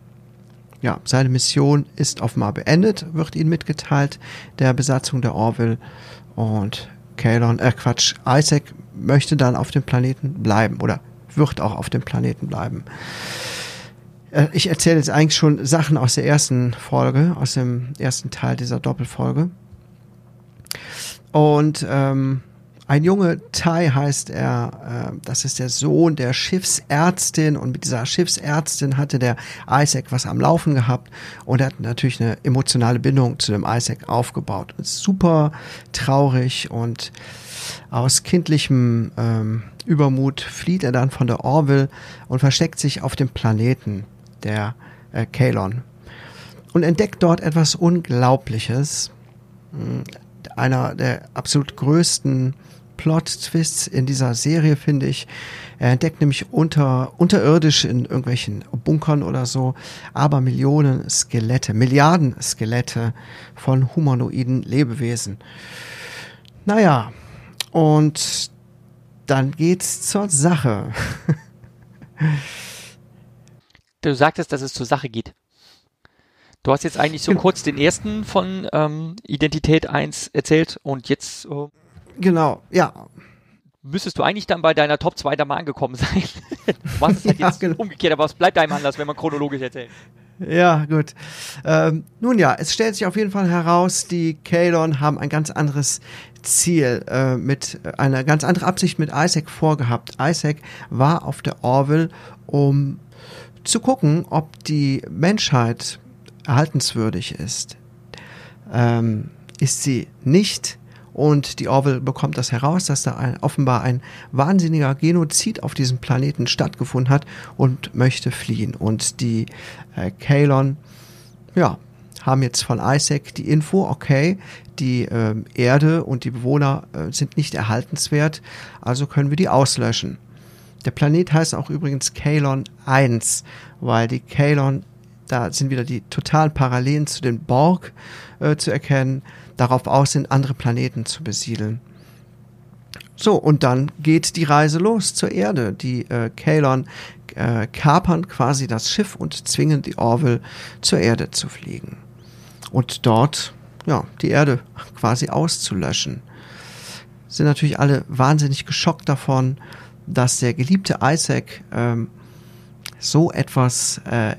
ja, seine Mission ist offenbar beendet, wird ihnen mitgeteilt, der Besatzung der Orville und Kalon, äh Quatsch, Isaac möchte dann auf dem Planeten bleiben oder wird auch auf dem Planeten bleiben. Äh, ich erzähle jetzt eigentlich schon Sachen aus der ersten Folge, aus dem ersten Teil dieser Doppelfolge. Und ähm, ein Junge Tai heißt er, äh, das ist der Sohn der Schiffsärztin und mit dieser Schiffsärztin hatte der Isaac was am Laufen gehabt und er hat natürlich eine emotionale Bindung zu dem Isaac aufgebaut. Super traurig und aus kindlichem ähm, Übermut flieht er dann von der Orville und versteckt sich auf dem Planeten der äh, Kalon und entdeckt dort etwas Unglaubliches. Hm, einer der absolut größten Plot-Twists in dieser Serie, finde ich. Er entdeckt nämlich unter, unterirdisch in irgendwelchen Bunkern oder so, aber Millionen Skelette, Milliarden Skelette von humanoiden Lebewesen. Naja, und dann geht's zur Sache. Du sagtest, dass es zur Sache geht. Du hast jetzt eigentlich so kurz den ersten von ähm, Identität 1 erzählt und jetzt. Äh, genau, ja. Müsstest du eigentlich dann bei deiner Top 2 da mal angekommen sein. du machst es halt ja, jetzt genau. umgekehrt, aber es bleibt einem anders, wenn man chronologisch erzählt. Ja, gut. Ähm, nun ja, es stellt sich auf jeden Fall heraus, die Kalon haben ein ganz anderes Ziel, äh, mit einer ganz andere Absicht mit Isaac vorgehabt. Isaac war auf der Orville, um zu gucken, ob die Menschheit erhaltenswürdig ist. Ähm, ist sie nicht und die Orville bekommt das heraus, dass da ein, offenbar ein wahnsinniger Genozid auf diesem Planeten stattgefunden hat und möchte fliehen. Und die äh, Kalon, ja, haben jetzt von Isaac die Info, okay, die äh, Erde und die Bewohner äh, sind nicht erhaltenswert, also können wir die auslöschen. Der Planet heißt auch übrigens Kalon 1, weil die Kalon, da sind wieder die totalen Parallelen zu den Borg äh, zu erkennen, darauf aus sind, andere Planeten zu besiedeln. So, und dann geht die Reise los zur Erde. Die äh, Kalon äh, kapern quasi das Schiff und zwingen die Orville zur Erde zu fliegen. Und dort, ja, die Erde quasi auszulöschen. Sind natürlich alle wahnsinnig geschockt davon dass der geliebte Isaac ähm, so etwas äh,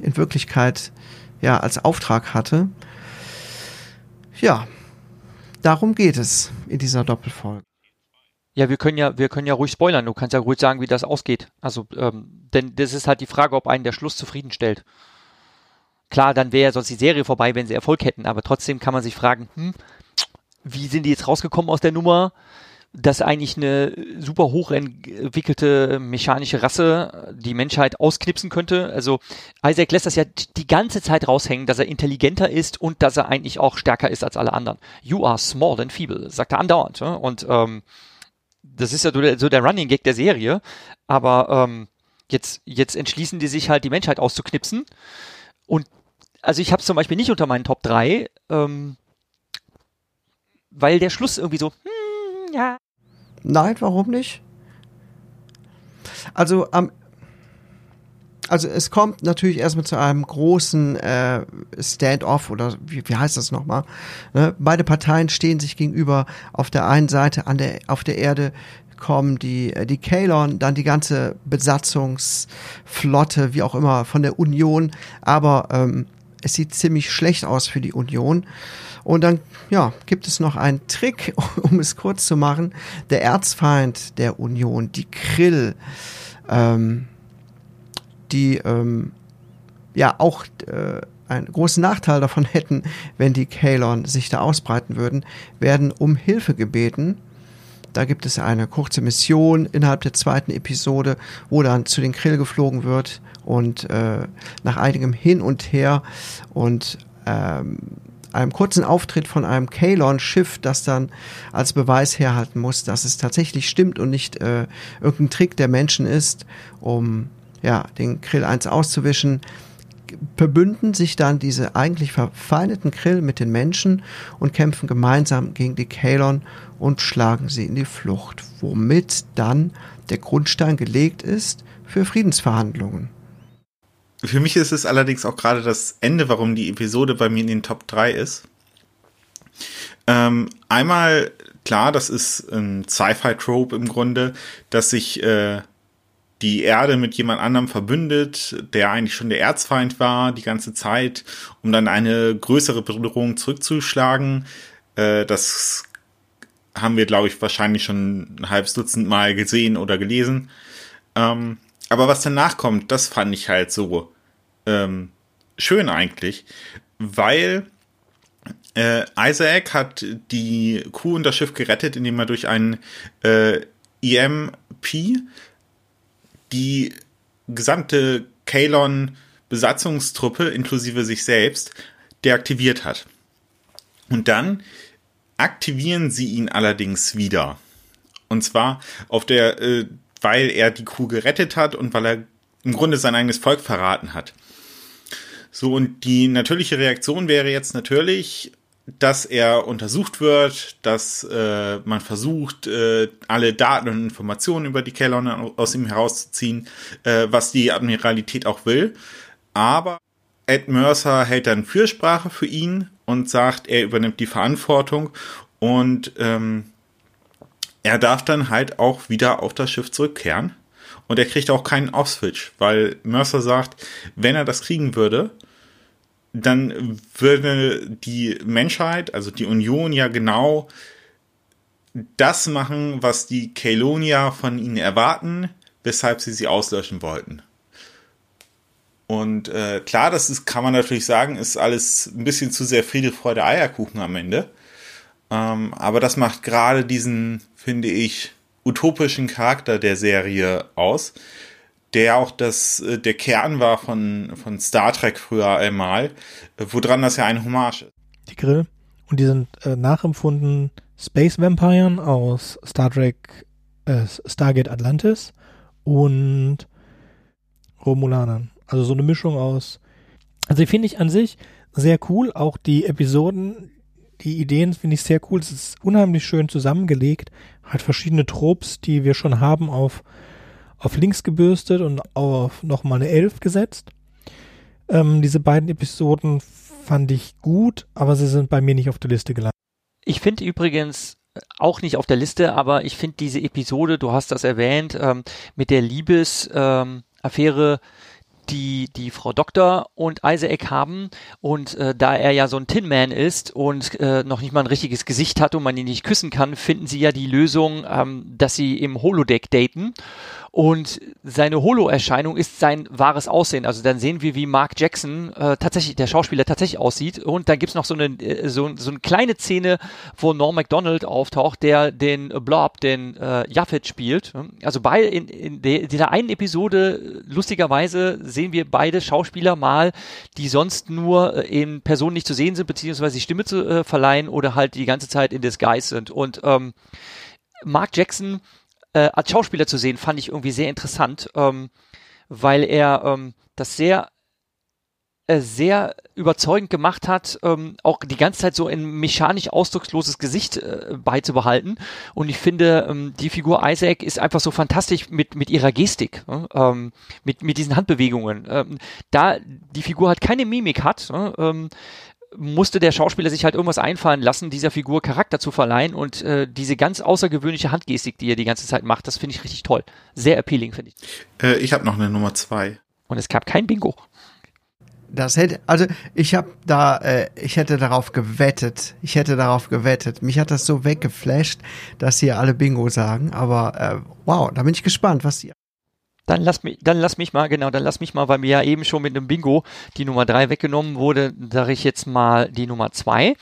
in Wirklichkeit ja als Auftrag hatte. Ja, darum geht es in dieser Doppelfolge. Ja, wir können ja, wir können ja ruhig spoilern. Du kannst ja ruhig sagen, wie das ausgeht. Also, ähm, denn das ist halt die Frage, ob einen der Schluss zufriedenstellt. Klar, dann wäre ja sonst die Serie vorbei, wenn sie Erfolg hätten, aber trotzdem kann man sich fragen, hm, wie sind die jetzt rausgekommen aus der Nummer? Dass eigentlich eine super hochentwickelte mechanische Rasse die Menschheit ausknipsen könnte. Also Isaac lässt das ja die ganze Zeit raushängen, dass er intelligenter ist und dass er eigentlich auch stärker ist als alle anderen. You are small and feeble, sagt er andauernd. Ja? Und ähm, das ist ja so der, so der Running Gag der Serie. Aber ähm, jetzt, jetzt entschließen die sich halt, die Menschheit auszuknipsen. Und also ich habe es zum Beispiel nicht unter meinen Top 3, ähm, weil der Schluss irgendwie so, hm, ja. Nein, warum nicht? Also am also es kommt natürlich erstmal zu einem großen äh, Stand-off oder wie, wie heißt das nochmal? Ne? Beide Parteien stehen sich gegenüber. Auf der einen Seite an der, auf der Erde kommen die, äh, die Kalon, dann die ganze Besatzungsflotte, wie auch immer, von der Union. Aber ähm, es sieht ziemlich schlecht aus für die Union. Und dann, ja, gibt es noch einen Trick, um es kurz zu machen. Der Erzfeind der Union, die Krill, ähm, die ähm, ja auch äh, einen großen Nachteil davon hätten, wenn die Kalon sich da ausbreiten würden, werden um Hilfe gebeten. Da gibt es eine kurze Mission innerhalb der zweiten Episode, wo dann zu den Krill geflogen wird und äh, nach einigem Hin und Her und ähm, einem kurzen Auftritt von einem Kalon-Schiff, das dann als Beweis herhalten muss, dass es tatsächlich stimmt und nicht äh, irgendein Trick der Menschen ist, um ja, den Krill 1 auszuwischen, verbünden sich dann diese eigentlich verfeindeten Krill mit den Menschen und kämpfen gemeinsam gegen die Kalon und schlagen sie in die Flucht, womit dann der Grundstein gelegt ist für Friedensverhandlungen. Für mich ist es allerdings auch gerade das Ende, warum die Episode bei mir in den Top 3 ist. Ähm, einmal, klar, das ist ein Sci-Fi-Trope im Grunde, dass sich äh, die Erde mit jemand anderem verbündet, der eigentlich schon der Erzfeind war die ganze Zeit, um dann eine größere Bedrohung zurückzuschlagen. Äh, das haben wir, glaube ich, wahrscheinlich schon ein halbes Dutzend Mal gesehen oder gelesen. Ähm, aber was danach kommt, das fand ich halt so ähm, schön eigentlich, weil äh, Isaac hat die Kuh und das Schiff gerettet, indem er durch einen äh, EMP die gesamte Kalon Besatzungstruppe inklusive sich selbst deaktiviert hat. Und dann aktivieren sie ihn allerdings wieder. Und zwar auf der, äh, weil er die Kuh gerettet hat und weil er im Grunde sein eigenes Volk verraten hat. So, und die natürliche Reaktion wäre jetzt natürlich, dass er untersucht wird, dass äh, man versucht, äh, alle Daten und Informationen über die Kellon aus ihm herauszuziehen, äh, was die Admiralität auch will. Aber Ed Mercer hält dann Fürsprache für ihn und sagt, er übernimmt die Verantwortung und ähm, er darf dann halt auch wieder auf das Schiff zurückkehren. Und er kriegt auch keinen Off-Switch, weil Mercer sagt, wenn er das kriegen würde, dann würde die Menschheit, also die Union ja genau das machen, was die Kalonia von ihnen erwarten, weshalb sie sie auslöschen wollten. Und äh, klar, das ist, kann man natürlich sagen, ist alles ein bisschen zu sehr Friede, Freude, Eierkuchen am Ende. Ähm, aber das macht gerade diesen, finde ich, utopischen Charakter der Serie aus, der auch das, äh, der Kern war von, von Star Trek früher einmal, äh, woran das ja ein Hommage ist. Die Grill. Und die sind äh, nachempfunden Space Vampiren aus Star Trek äh, Stargate Atlantis und Romulanern. Also so eine Mischung aus. Also finde ich an sich sehr cool. Auch die Episoden, die Ideen finde ich sehr cool. Es ist unheimlich schön zusammengelegt. Halt verschiedene Tropes, die wir schon haben auf auf links gebürstet und auf nochmal eine 11 gesetzt. Ähm, diese beiden Episoden fand ich gut, aber sie sind bei mir nicht auf der Liste gelandet. Ich finde übrigens auch nicht auf der Liste, aber ich finde diese Episode, du hast das erwähnt, ähm, mit der Liebesaffäre, ähm, die die Frau Doktor und Isaac haben. Und äh, da er ja so ein Tin Man ist und äh, noch nicht mal ein richtiges Gesicht hat und man ihn nicht küssen kann, finden sie ja die Lösung, ähm, dass sie im Holodeck daten und seine Holo-Erscheinung ist sein wahres Aussehen. Also dann sehen wir, wie Mark Jackson äh, tatsächlich, der Schauspieler tatsächlich aussieht. Und dann gibt's noch so eine, äh, so, so eine kleine Szene, wo Norm MacDonald auftaucht, der den Blob, den äh, Jaffet spielt. Also bei in, in, de, in dieser einen Episode, lustigerweise, sehen wir beide Schauspieler mal, die sonst nur äh, in Personen nicht zu sehen sind, beziehungsweise die Stimme zu äh, verleihen oder halt die ganze Zeit in Disguise sind. Und ähm, Mark Jackson äh, als Schauspieler zu sehen, fand ich irgendwie sehr interessant, ähm, weil er ähm, das sehr äh, sehr überzeugend gemacht hat, ähm, auch die ganze Zeit so ein mechanisch ausdrucksloses Gesicht äh, beizubehalten. Und ich finde, ähm, die Figur Isaac ist einfach so fantastisch mit, mit ihrer Gestik, äh, ähm, mit, mit diesen Handbewegungen. Ähm, da die Figur halt keine Mimik hat, äh, musste der Schauspieler sich halt irgendwas einfallen lassen, dieser Figur Charakter zu verleihen und äh, diese ganz außergewöhnliche Handgestik, die er die ganze Zeit macht, das finde ich richtig toll. Sehr appealing, finde ich. Äh, ich habe noch eine Nummer zwei. Und es gab kein Bingo. Das hätte, also ich habe da, äh, ich hätte darauf gewettet, ich hätte darauf gewettet. Mich hat das so weggeflasht, dass hier alle Bingo sagen. Aber äh, wow, da bin ich gespannt, was die dann lass mich, dann lass mich mal, genau, dann lass mich mal, weil mir ja eben schon mit einem Bingo die Nummer drei weggenommen wurde, sage ich jetzt mal die Nummer zwei.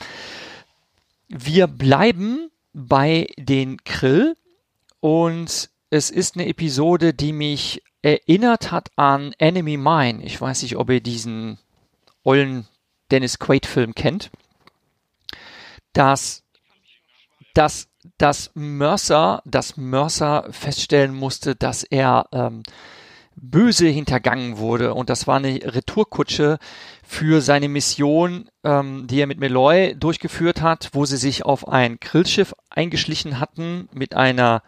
Wir bleiben bei den Krill und es ist eine Episode, die mich erinnert hat an Enemy Mine. Ich weiß nicht, ob ihr diesen ollen Dennis Quaid-Film kennt. Das, das dass Mercer, dass Mercer feststellen musste, dass er ähm, böse hintergangen wurde. Und das war eine Retourkutsche für seine Mission, ähm, die er mit Meloy durchgeführt hat, wo sie sich auf ein Grillschiff eingeschlichen hatten mit einer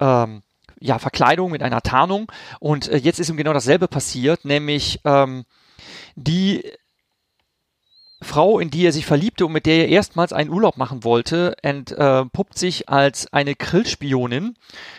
ähm, ja, Verkleidung, mit einer Tarnung. Und äh, jetzt ist ihm genau dasselbe passiert, nämlich ähm, die Frau, in die er sich verliebte und mit der er erstmals einen Urlaub machen wollte, entpuppt sich als eine Grillspionin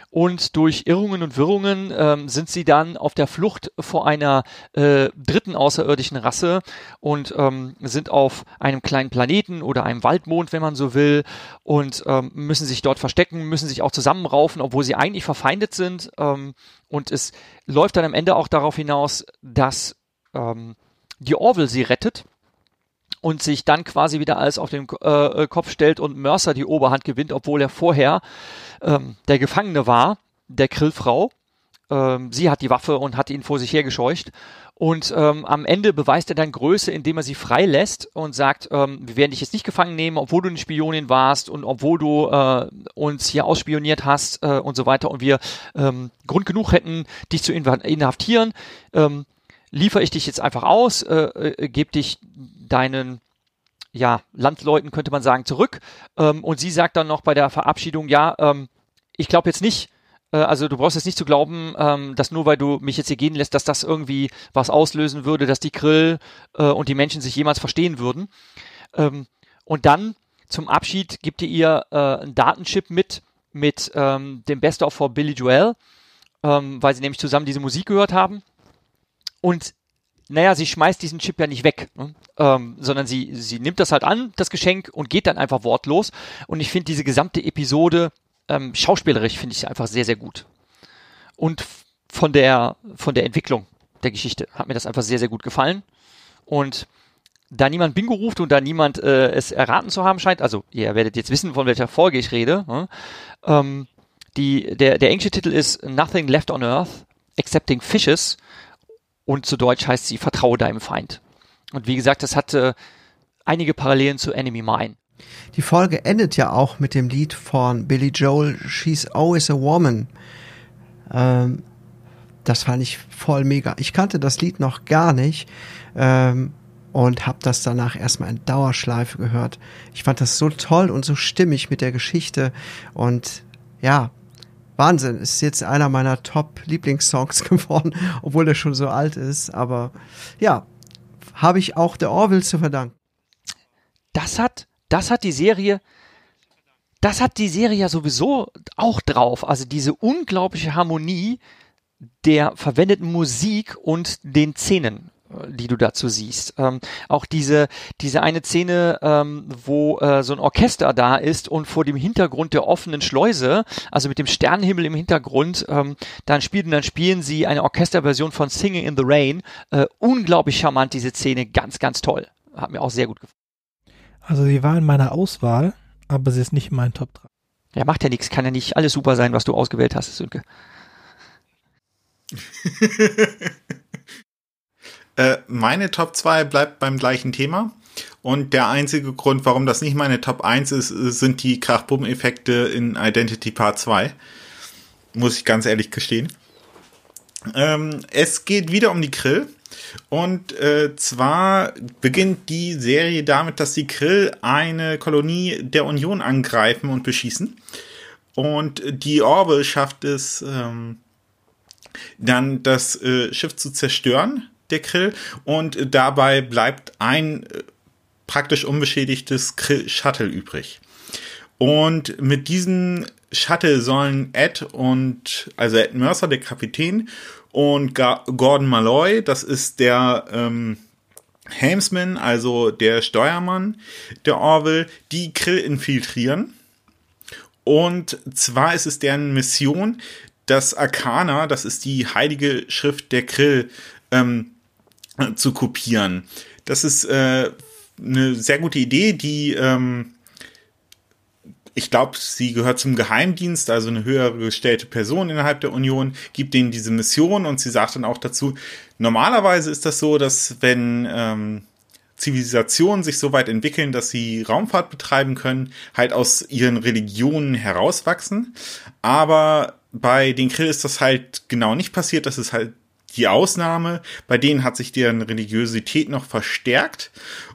und durch Irrungen und Wirrungen ähm, sind sie dann auf der Flucht vor einer äh, dritten außerirdischen Rasse und ähm, sind auf einem kleinen Planeten oder einem Waldmond, wenn man so will, und ähm, müssen sich dort verstecken, müssen sich auch zusammenraufen, obwohl sie eigentlich verfeindet sind. Ähm, und es läuft dann am Ende auch darauf hinaus, dass ähm, die Orville sie rettet und sich dann quasi wieder alles auf den äh, Kopf stellt und Mercer die Oberhand gewinnt, obwohl er vorher ähm, der Gefangene war, der Krillfrau. Ähm, sie hat die Waffe und hat ihn vor sich hergescheucht. Und ähm, am Ende beweist er dann Größe, indem er sie freilässt und sagt, ähm, wir werden dich jetzt nicht gefangen nehmen, obwohl du eine Spionin warst und obwohl du äh, uns hier ausspioniert hast äh, und so weiter und wir ähm, Grund genug hätten, dich zu inhaftieren. Ähm, liefere ich dich jetzt einfach aus, äh, äh, gebe dich deinen ja, Landleuten, könnte man sagen, zurück. Ähm, und sie sagt dann noch bei der Verabschiedung, ja, ähm, ich glaube jetzt nicht, äh, also du brauchst jetzt nicht zu glauben, ähm, dass nur weil du mich jetzt hier gehen lässt, dass das irgendwie was auslösen würde, dass die Grill äh, und die Menschen sich jemals verstehen würden. Ähm, und dann zum Abschied gibt ihr ihr äh, einen Datenchip mit, mit ähm, dem Best of for Billy Joel, ähm, weil sie nämlich zusammen diese Musik gehört haben. Und naja, sie schmeißt diesen Chip ja nicht weg, ne? ähm, sondern sie, sie nimmt das halt an, das Geschenk, und geht dann einfach wortlos. Und ich finde diese gesamte Episode ähm, schauspielerisch finde ich einfach sehr, sehr gut. Und von der, von der Entwicklung der Geschichte hat mir das einfach sehr, sehr gut gefallen. Und da niemand Bingo ruft und da niemand äh, es erraten zu haben scheint, also ihr werdet jetzt wissen, von welcher Folge ich rede, ne? ähm, die, der, der englische Titel ist Nothing Left on Earth Excepting Fishes und zu Deutsch heißt sie Vertraue deinem Feind. Und wie gesagt, das hatte einige Parallelen zu Enemy Mine. Die Folge endet ja auch mit dem Lied von Billy Joel, She's Always a Woman. Ähm, das fand ich voll mega. Ich kannte das Lied noch gar nicht ähm, und habe das danach erstmal in Dauerschleife gehört. Ich fand das so toll und so stimmig mit der Geschichte und ja, Wahnsinn, ist jetzt einer meiner Top-Lieblingssongs geworden, obwohl er schon so alt ist. Aber ja, habe ich auch der Orville zu verdanken. Das hat, das hat die Serie, das hat die Serie ja sowieso auch drauf. Also diese unglaubliche Harmonie der verwendeten Musik und den Szenen die du dazu siehst. Ähm, auch diese, diese eine Szene, ähm, wo äh, so ein Orchester da ist und vor dem Hintergrund der offenen Schleuse, also mit dem Sternenhimmel im Hintergrund, ähm, dann spielen, dann spielen sie eine Orchesterversion von Singing in the Rain. Äh, unglaublich charmant, diese Szene, ganz, ganz toll. Hat mir auch sehr gut gefallen. Also sie war in meiner Auswahl, aber sie ist nicht in meinen Top 3. Ja, macht ja nichts, kann ja nicht alles super sein, was du ausgewählt hast, Sönke. äh, meine Top 2 bleibt beim gleichen Thema. Und der einzige Grund, warum das nicht meine Top 1 ist, sind die Krachbumm-Effekte in Identity Part 2. Muss ich ganz ehrlich gestehen. Ähm, es geht wieder um die Krill. Und äh, zwar beginnt die Serie damit, dass die Krill eine Kolonie der Union angreifen und beschießen. Und die Orbe schafft es ähm, dann, das äh, Schiff zu zerstören, der Krill. Und dabei bleibt ein äh, praktisch unbeschädigtes Krill-Shuttle übrig. Und mit diesem Shuttle sollen Ed und, also Ed Mercer, der Kapitän, und Gordon Malloy, das ist der ähm, Helmsman, also der Steuermann der Orville, die Krill infiltrieren. Und zwar ist es deren Mission, das Arcana, das ist die heilige Schrift der Krill, ähm, zu kopieren. Das ist äh, eine sehr gute Idee, die ähm, ich glaube, sie gehört zum Geheimdienst, also eine höhere gestellte Person innerhalb der Union, gibt denen diese Mission und sie sagt dann auch dazu, normalerweise ist das so, dass wenn ähm, Zivilisationen sich so weit entwickeln, dass sie Raumfahrt betreiben können, halt aus ihren Religionen herauswachsen. Aber bei den Krill ist das halt genau nicht passiert. Das ist halt die Ausnahme. Bei denen hat sich deren Religiosität noch verstärkt.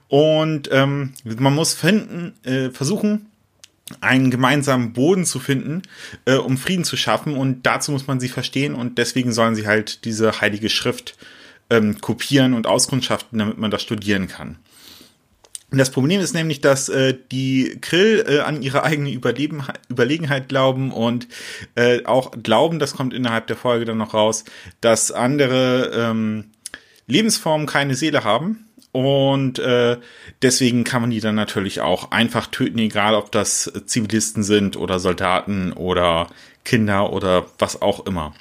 Und ähm, man muss finden, äh, versuchen, einen gemeinsamen Boden zu finden, äh, um Frieden zu schaffen. Und dazu muss man sie verstehen und deswegen sollen sie halt diese heilige Schrift ähm, kopieren und auskundschaften, damit man das studieren kann. Das Problem ist nämlich, dass äh, die Krill äh, an ihre eigene Überleben Überlegenheit glauben und äh, auch glauben, das kommt innerhalb der Folge dann noch raus, dass andere ähm, Lebensformen keine Seele haben und äh, deswegen kann man die dann natürlich auch einfach töten, egal ob das Zivilisten sind oder Soldaten oder Kinder oder was auch immer.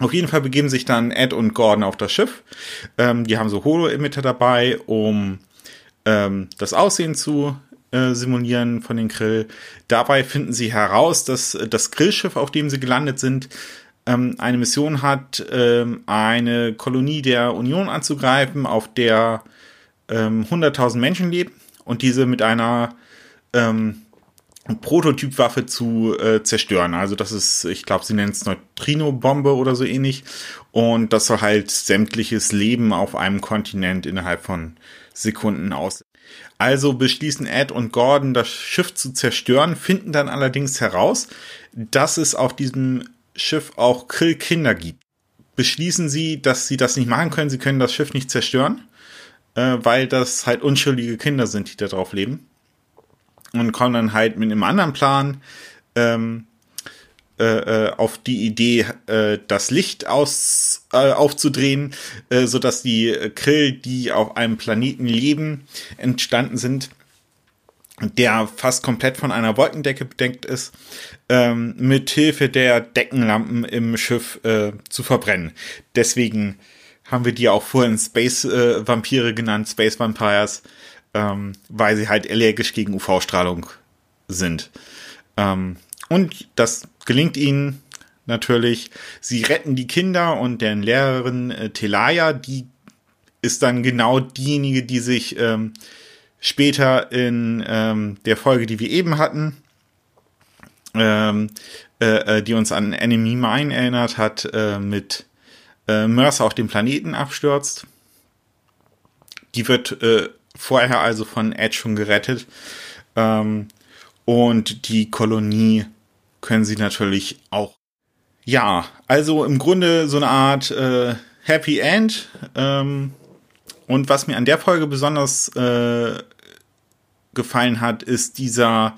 Auf jeden Fall begeben sich dann Ed und Gordon auf das Schiff. Ähm, die haben so Holo-Emitter dabei, um ähm, das Aussehen zu äh, simulieren von den Grill. Dabei finden sie heraus, dass das Grillschiff, auf dem sie gelandet sind, ähm, eine Mission hat, ähm, eine Kolonie der Union anzugreifen, auf der ähm, 100.000 Menschen leben und diese mit einer ähm, Prototypwaffe zu äh, zerstören. Also das ist, ich glaube, sie nennt es Neutrino-Bombe oder so ähnlich. Und das soll halt sämtliches Leben auf einem Kontinent innerhalb von Sekunden aus. Also beschließen Ed und Gordon, das Schiff zu zerstören, finden dann allerdings heraus, dass es auf diesem Schiff auch Krill-Kinder gibt. Beschließen sie, dass sie das nicht machen können, sie können das Schiff nicht zerstören, äh, weil das halt unschuldige Kinder sind, die da drauf leben. Und kommen dann halt mit einem anderen Plan ähm, äh, äh auf die Idee, äh, das Licht aus, äh, aufzudrehen, äh, so dass die Krill, die auf einem Planeten leben, entstanden sind, der fast komplett von einer Wolkendecke bedeckt ist, ähm, mit Hilfe der Deckenlampen im Schiff äh, zu verbrennen. Deswegen haben wir die auch vorhin Space äh, Vampire genannt, Space Vampires, ähm, weil sie halt allergisch gegen UV-Strahlung sind. Ähm, und das gelingt ihnen natürlich. Sie retten die Kinder und deren Lehrerin äh, Telaya, die ist dann genau diejenige, die sich ähm, später in ähm, der Folge, die wir eben hatten, ähm, äh, äh, die uns an Enemy Mine erinnert hat, äh, mit äh, Mercer auf dem Planeten abstürzt. Die wird äh, vorher also von Edge schon gerettet. Ähm, und die Kolonie können sie natürlich auch. Ja, also im Grunde so eine Art äh, Happy End. Ähm, und was mir an der Folge besonders äh, gefallen hat, ist dieser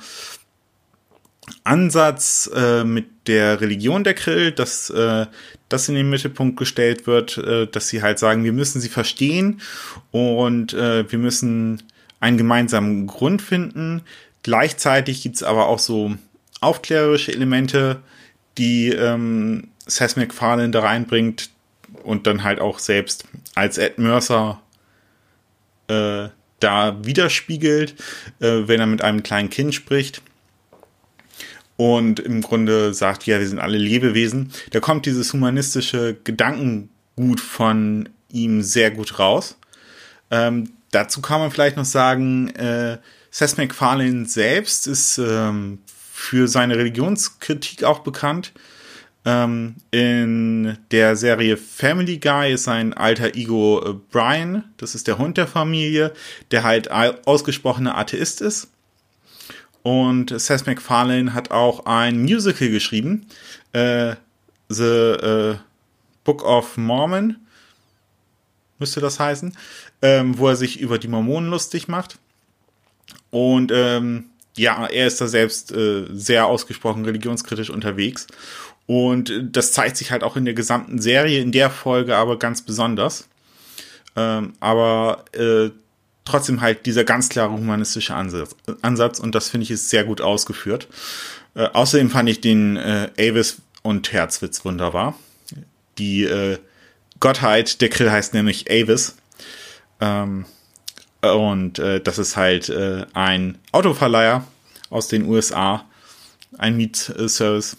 Ansatz äh, mit der Religion der Krill, dass äh, das in den Mittelpunkt gestellt wird, äh, dass sie halt sagen, wir müssen sie verstehen und äh, wir müssen einen gemeinsamen Grund finden. Gleichzeitig gibt's aber auch so aufklärerische Elemente, die ähm, Seth MacFarlane da reinbringt und dann halt auch selbst als Ed Mercer äh, da widerspiegelt, äh, wenn er mit einem kleinen Kind spricht und im Grunde sagt, ja, wir sind alle Lebewesen. Da kommt dieses humanistische Gedankengut von ihm sehr gut raus. Ähm, dazu kann man vielleicht noch sagen, äh, Seth MacFarlane selbst ist ähm, für seine Religionskritik auch bekannt. Ähm, in der Serie Family Guy ist sein alter Ego äh, Brian, das ist der Hund der Familie, der halt ausgesprochener Atheist ist. Und Seth MacFarlane hat auch ein Musical geschrieben, äh, The äh, Book of Mormon, müsste das heißen, ähm, wo er sich über die Mormonen lustig macht. Und ähm, ja, er ist da selbst äh, sehr ausgesprochen religionskritisch unterwegs. Und das zeigt sich halt auch in der gesamten Serie, in der Folge aber ganz besonders. Ähm, aber äh, trotzdem halt dieser ganz klare humanistische Ansatz, Ansatz und das finde ich ist sehr gut ausgeführt. Äh, außerdem fand ich den äh, Avis und Herzwitz wunderbar. Die äh, Gottheit der Krill heißt nämlich Avis. Ähm, und äh, das ist halt äh, ein Autoverleiher aus den USA, ein Mietservice.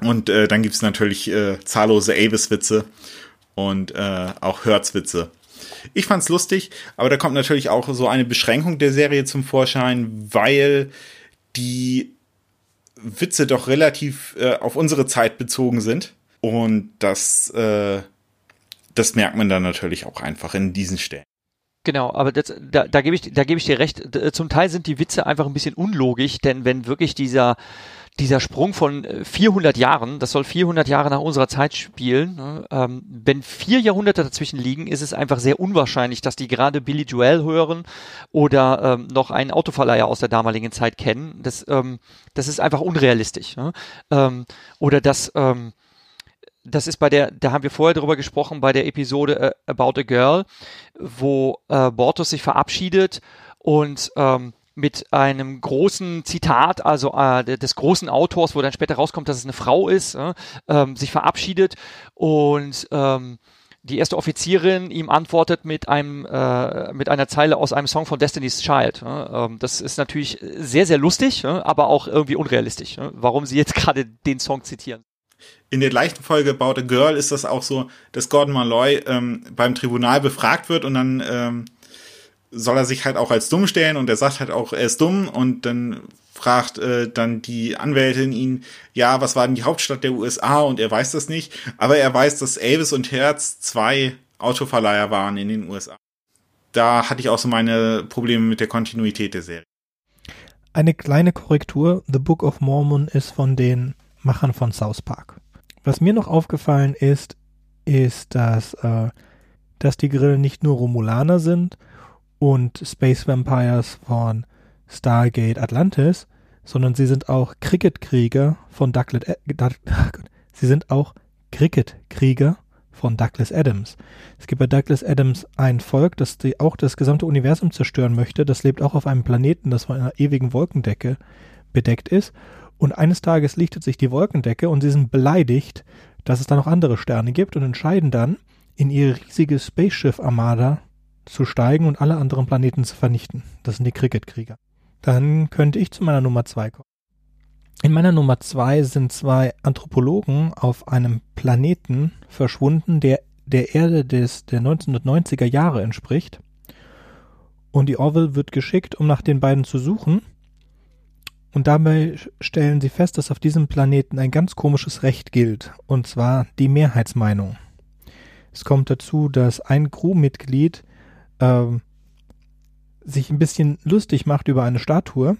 Und äh, dann gibt's natürlich äh, zahllose Avis-Witze und äh, auch Hertz-Witze. Ich fand's lustig, aber da kommt natürlich auch so eine Beschränkung der Serie zum Vorschein, weil die Witze doch relativ äh, auf unsere Zeit bezogen sind. Und das, äh, das merkt man dann natürlich auch einfach in diesen Stellen. Genau, aber das, da, da gebe ich, da ich dir recht. Zum Teil sind die Witze einfach ein bisschen unlogisch, denn wenn wirklich dieser dieser Sprung von 400 äh, Jahren, das soll 400 Jahre nach unserer Zeit spielen, ne, ähm, wenn vier Jahrhunderte dazwischen liegen, ist es einfach sehr unwahrscheinlich, dass die gerade Billy Joel hören oder ähm, noch einen Autoverleiher aus der damaligen Zeit kennen. Das, ähm, das ist einfach unrealistisch. Ne? Ähm, oder dass ähm, das ist bei der, da haben wir vorher drüber gesprochen, bei der Episode äh, About a Girl, wo äh, Bortus sich verabschiedet und ähm, mit einem großen Zitat, also äh, des großen Autors, wo dann später rauskommt, dass es eine Frau ist, äh, ähm, sich verabschiedet und ähm, die erste Offizierin ihm antwortet mit einem äh, mit einer Zeile aus einem Song von Destiny's Child. Äh, das ist natürlich sehr sehr lustig, äh, aber auch irgendwie unrealistisch. Warum sie jetzt gerade den Song zitieren? In der gleichen Folge About a Girl ist das auch so, dass Gordon Malloy ähm, beim Tribunal befragt wird und dann ähm, soll er sich halt auch als dumm stellen und er sagt halt auch, er ist dumm und dann fragt äh, dann die Anwältin ihn, ja, was war denn die Hauptstadt der USA und er weiß das nicht, aber er weiß, dass Elvis und Herz zwei Autoverleiher waren in den USA. Da hatte ich auch so meine Probleme mit der Kontinuität der Serie. Eine kleine Korrektur, The Book of Mormon ist von den Machern von South Park. Was mir noch aufgefallen ist, ist, dass, äh, dass die Grillen nicht nur Romulaner sind, und Space Vampires von Stargate Atlantis, sondern sie sind auch Cricket-Krieger von Douglas, äh, sie sind auch Cricket-Krieger von Douglas Adams. Es gibt bei Douglas Adams ein Volk, das die, auch das gesamte Universum zerstören möchte. Das lebt auch auf einem Planeten, das von einer ewigen Wolkendecke bedeckt ist. Und eines Tages lichtet sich die Wolkendecke und sie sind beleidigt, dass es da noch andere Sterne gibt und entscheiden dann, in ihre riesige Spaceship-Armada zu steigen und alle anderen Planeten zu vernichten. Das sind die Cricket-Krieger. Dann könnte ich zu meiner Nummer zwei kommen. In meiner Nummer zwei sind zwei Anthropologen auf einem Planeten verschwunden, der der Erde des, der 1990er Jahre entspricht. Und die Orville wird geschickt, um nach den beiden zu suchen. Und dabei stellen sie fest, dass auf diesem Planeten ein ganz komisches Recht gilt, und zwar die Mehrheitsmeinung. Es kommt dazu, dass ein Crewmitglied ähm, sich ein bisschen lustig macht über eine Statue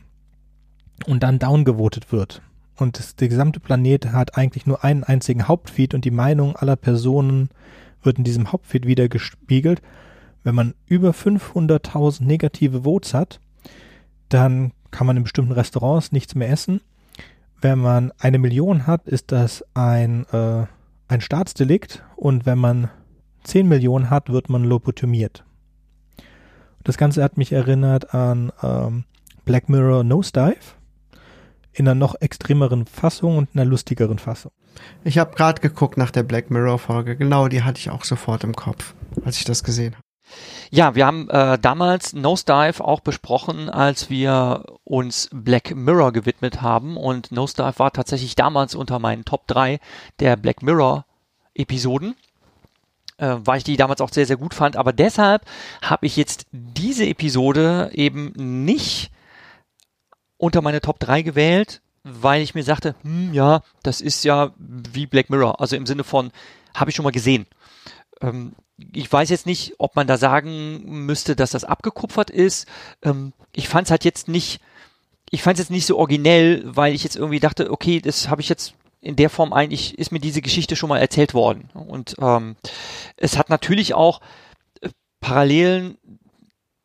und dann downgevotet wird. Und das, der gesamte Planet hat eigentlich nur einen einzigen Hauptfeed und die Meinung aller Personen wird in diesem Hauptfeed wieder gespiegelt. Wenn man über 500.000 negative Votes hat, dann kann man in bestimmten Restaurants nichts mehr essen wenn man eine Million hat, ist das ein, äh, ein Staatsdelikt und wenn man 10 Millionen hat, wird man lobotomiert. Das Ganze hat mich erinnert an ähm, Black Mirror Nosedive in einer noch extremeren Fassung und einer lustigeren Fassung. Ich habe gerade geguckt nach der Black Mirror Folge. Genau, die hatte ich auch sofort im Kopf, als ich das gesehen habe. Ja, wir haben äh, damals Nosedive auch besprochen, als wir uns Black Mirror gewidmet haben. Und Nosedive war tatsächlich damals unter meinen Top 3 der Black Mirror Episoden. Äh, weil ich die damals auch sehr, sehr gut fand. Aber deshalb habe ich jetzt diese Episode eben nicht unter meine Top 3 gewählt, weil ich mir sagte, hm, ja, das ist ja wie Black Mirror. Also im Sinne von, habe ich schon mal gesehen. Ähm, ich weiß jetzt nicht, ob man da sagen müsste, dass das abgekupfert ist. Ähm, ich fand es halt jetzt nicht, ich fand es jetzt nicht so originell, weil ich jetzt irgendwie dachte, okay, das habe ich jetzt in der Form eigentlich, ist mir diese Geschichte schon mal erzählt worden. Und ähm, es hat natürlich auch äh, Parallelen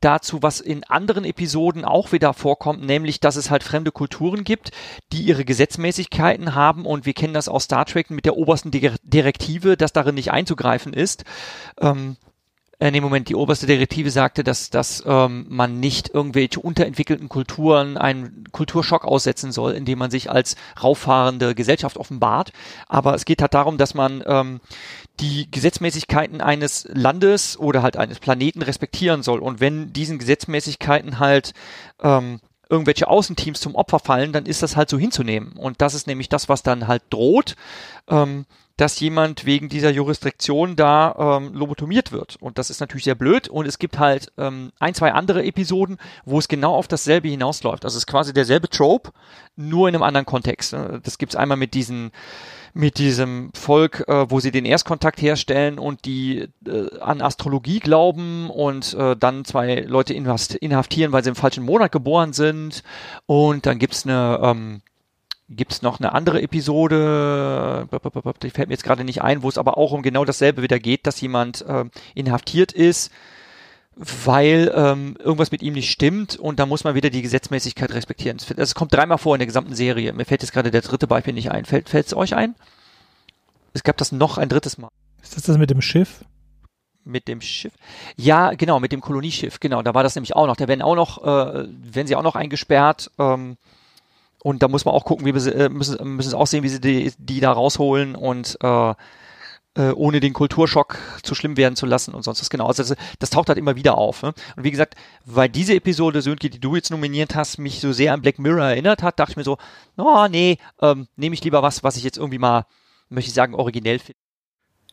dazu, was in anderen Episoden auch wieder vorkommt, nämlich, dass es halt fremde Kulturen gibt, die ihre Gesetzmäßigkeiten haben und wir kennen das aus Star Trek mit der obersten Direktive, dass darin nicht einzugreifen ist. Ähm, äh, nee, Moment, die oberste Direktive sagte, dass, dass ähm, man nicht irgendwelche unterentwickelten Kulturen einen Kulturschock aussetzen soll, indem man sich als rauffahrende Gesellschaft offenbart. Aber es geht halt darum, dass man ähm, die Gesetzmäßigkeiten eines Landes oder halt eines Planeten respektieren soll. Und wenn diesen Gesetzmäßigkeiten halt ähm, irgendwelche Außenteams zum Opfer fallen, dann ist das halt so hinzunehmen. Und das ist nämlich das, was dann halt droht. Ähm, dass jemand wegen dieser Jurisdiktion da ähm, lobotomiert wird. Und das ist natürlich sehr blöd. Und es gibt halt ähm, ein, zwei andere Episoden, wo es genau auf dasselbe hinausläuft. Also es ist quasi derselbe Trope, nur in einem anderen Kontext. Das gibt's einmal mit diesen mit diesem Volk, äh, wo sie den Erstkontakt herstellen und die äh, an Astrologie glauben und äh, dann zwei Leute inhaftieren, weil sie im falschen Monat geboren sind. Und dann gibt's eine ähm, gibt es noch eine andere Episode, die fällt mir jetzt gerade nicht ein, wo es aber auch um genau dasselbe wieder geht, dass jemand äh, inhaftiert ist, weil ähm, irgendwas mit ihm nicht stimmt und da muss man wieder die Gesetzmäßigkeit respektieren. Es, es kommt dreimal vor in der gesamten Serie. Mir fällt jetzt gerade der dritte Beispiel nicht ein. Fällt es euch ein? Es gab das noch ein drittes Mal. Ist das das mit dem Schiff? mit dem Schiff. Ja, genau, mit dem Kolonieschiff, genau. Da war das nämlich auch noch. Da werden auch noch, äh, werden sie auch noch eingesperrt. Ähm, und da muss man auch gucken, wie wir sie, äh, müssen, müssen es auch sehen, wie sie die, die da rausholen und äh, äh, ohne den Kulturschock zu schlimm werden zu lassen und sonst was genau. Also das, das taucht halt immer wieder auf. Ne? Und wie gesagt, weil diese Episode, Sönke, die du jetzt nominiert hast, mich so sehr an Black Mirror erinnert hat, dachte ich mir so, oh nee, ähm, nehme ich lieber was, was ich jetzt irgendwie mal, möchte ich sagen, originell finde.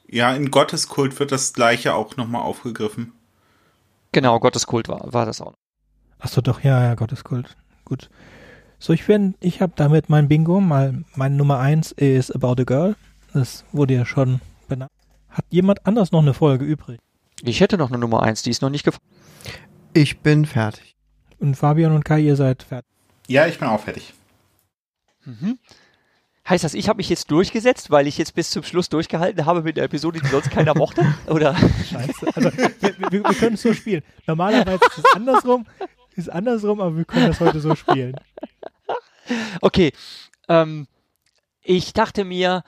Ja, in Gotteskult wird das gleiche auch nochmal aufgegriffen. Genau, Gotteskult war, war das auch. Achso, doch, ja, ja, Gotteskult. Gut. So, ich finde, ich habe damit mein Bingo. Mal, meine Nummer eins ist About a Girl. Das wurde ja schon benannt. Hat jemand anders noch eine Folge übrig? Ich hätte noch eine Nummer eins, die ist noch nicht gefallen. Ich bin fertig. Und Fabian und Kai, ihr seid fertig. Ja, ich bin auch fertig. Mhm. Heißt das, ich habe mich jetzt durchgesetzt, weil ich jetzt bis zum Schluss durchgehalten habe mit der Episode, die sonst keiner mochte? Oder? Scheiße. Also, wir, wir, wir können es so spielen. Normalerweise ist es andersrum. Ist andersrum, aber wir können das heute so spielen. Okay. Ähm, ich dachte mir,